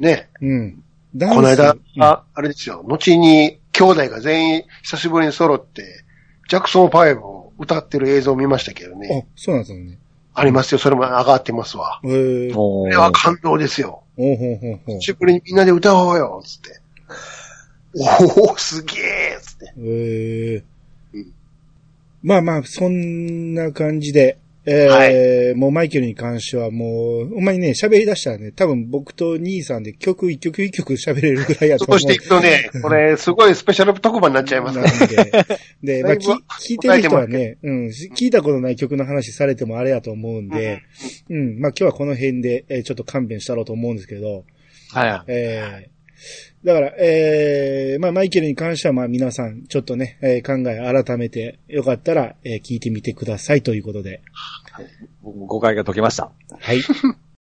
ね。うん。ダンスこの間、うんあ、あれですよ。後に、兄弟が全員久しぶりに揃って、ジャクソン5を歌ってる映像を見ましたけどね。あ、そうなんですよね。ありますよ。それも上がってますわ。えー、おおこれは感動ですよ。ほうほうほうほう久しぶりにみんなで歌おうよ、つって。おおすげえつって。えーうんまあまあ、そんな感じで、えーもうマイケルに関してはもう、ほんまにね、喋り出したらね、多分僕と兄さんで曲一曲一曲喋れるぐらいやと思う。そうしていくとね、これ、すごいスペシャル特番になっちゃいますから。な [laughs] んで、で、まあ、聞いてる人はね、うん、し聞いたことない曲の話されてもあれやと思うんで、うん、まあ今日はこの辺で、えーちょっと勘弁したろうと思うんですけど、はい。えーだから、えー、まあ、マイケルに関しては、まあ、皆さん、ちょっとね、えー考え改めて、よかったら、えー聞いてみてくださいということで。僕も誤解が解けました。はい。[laughs]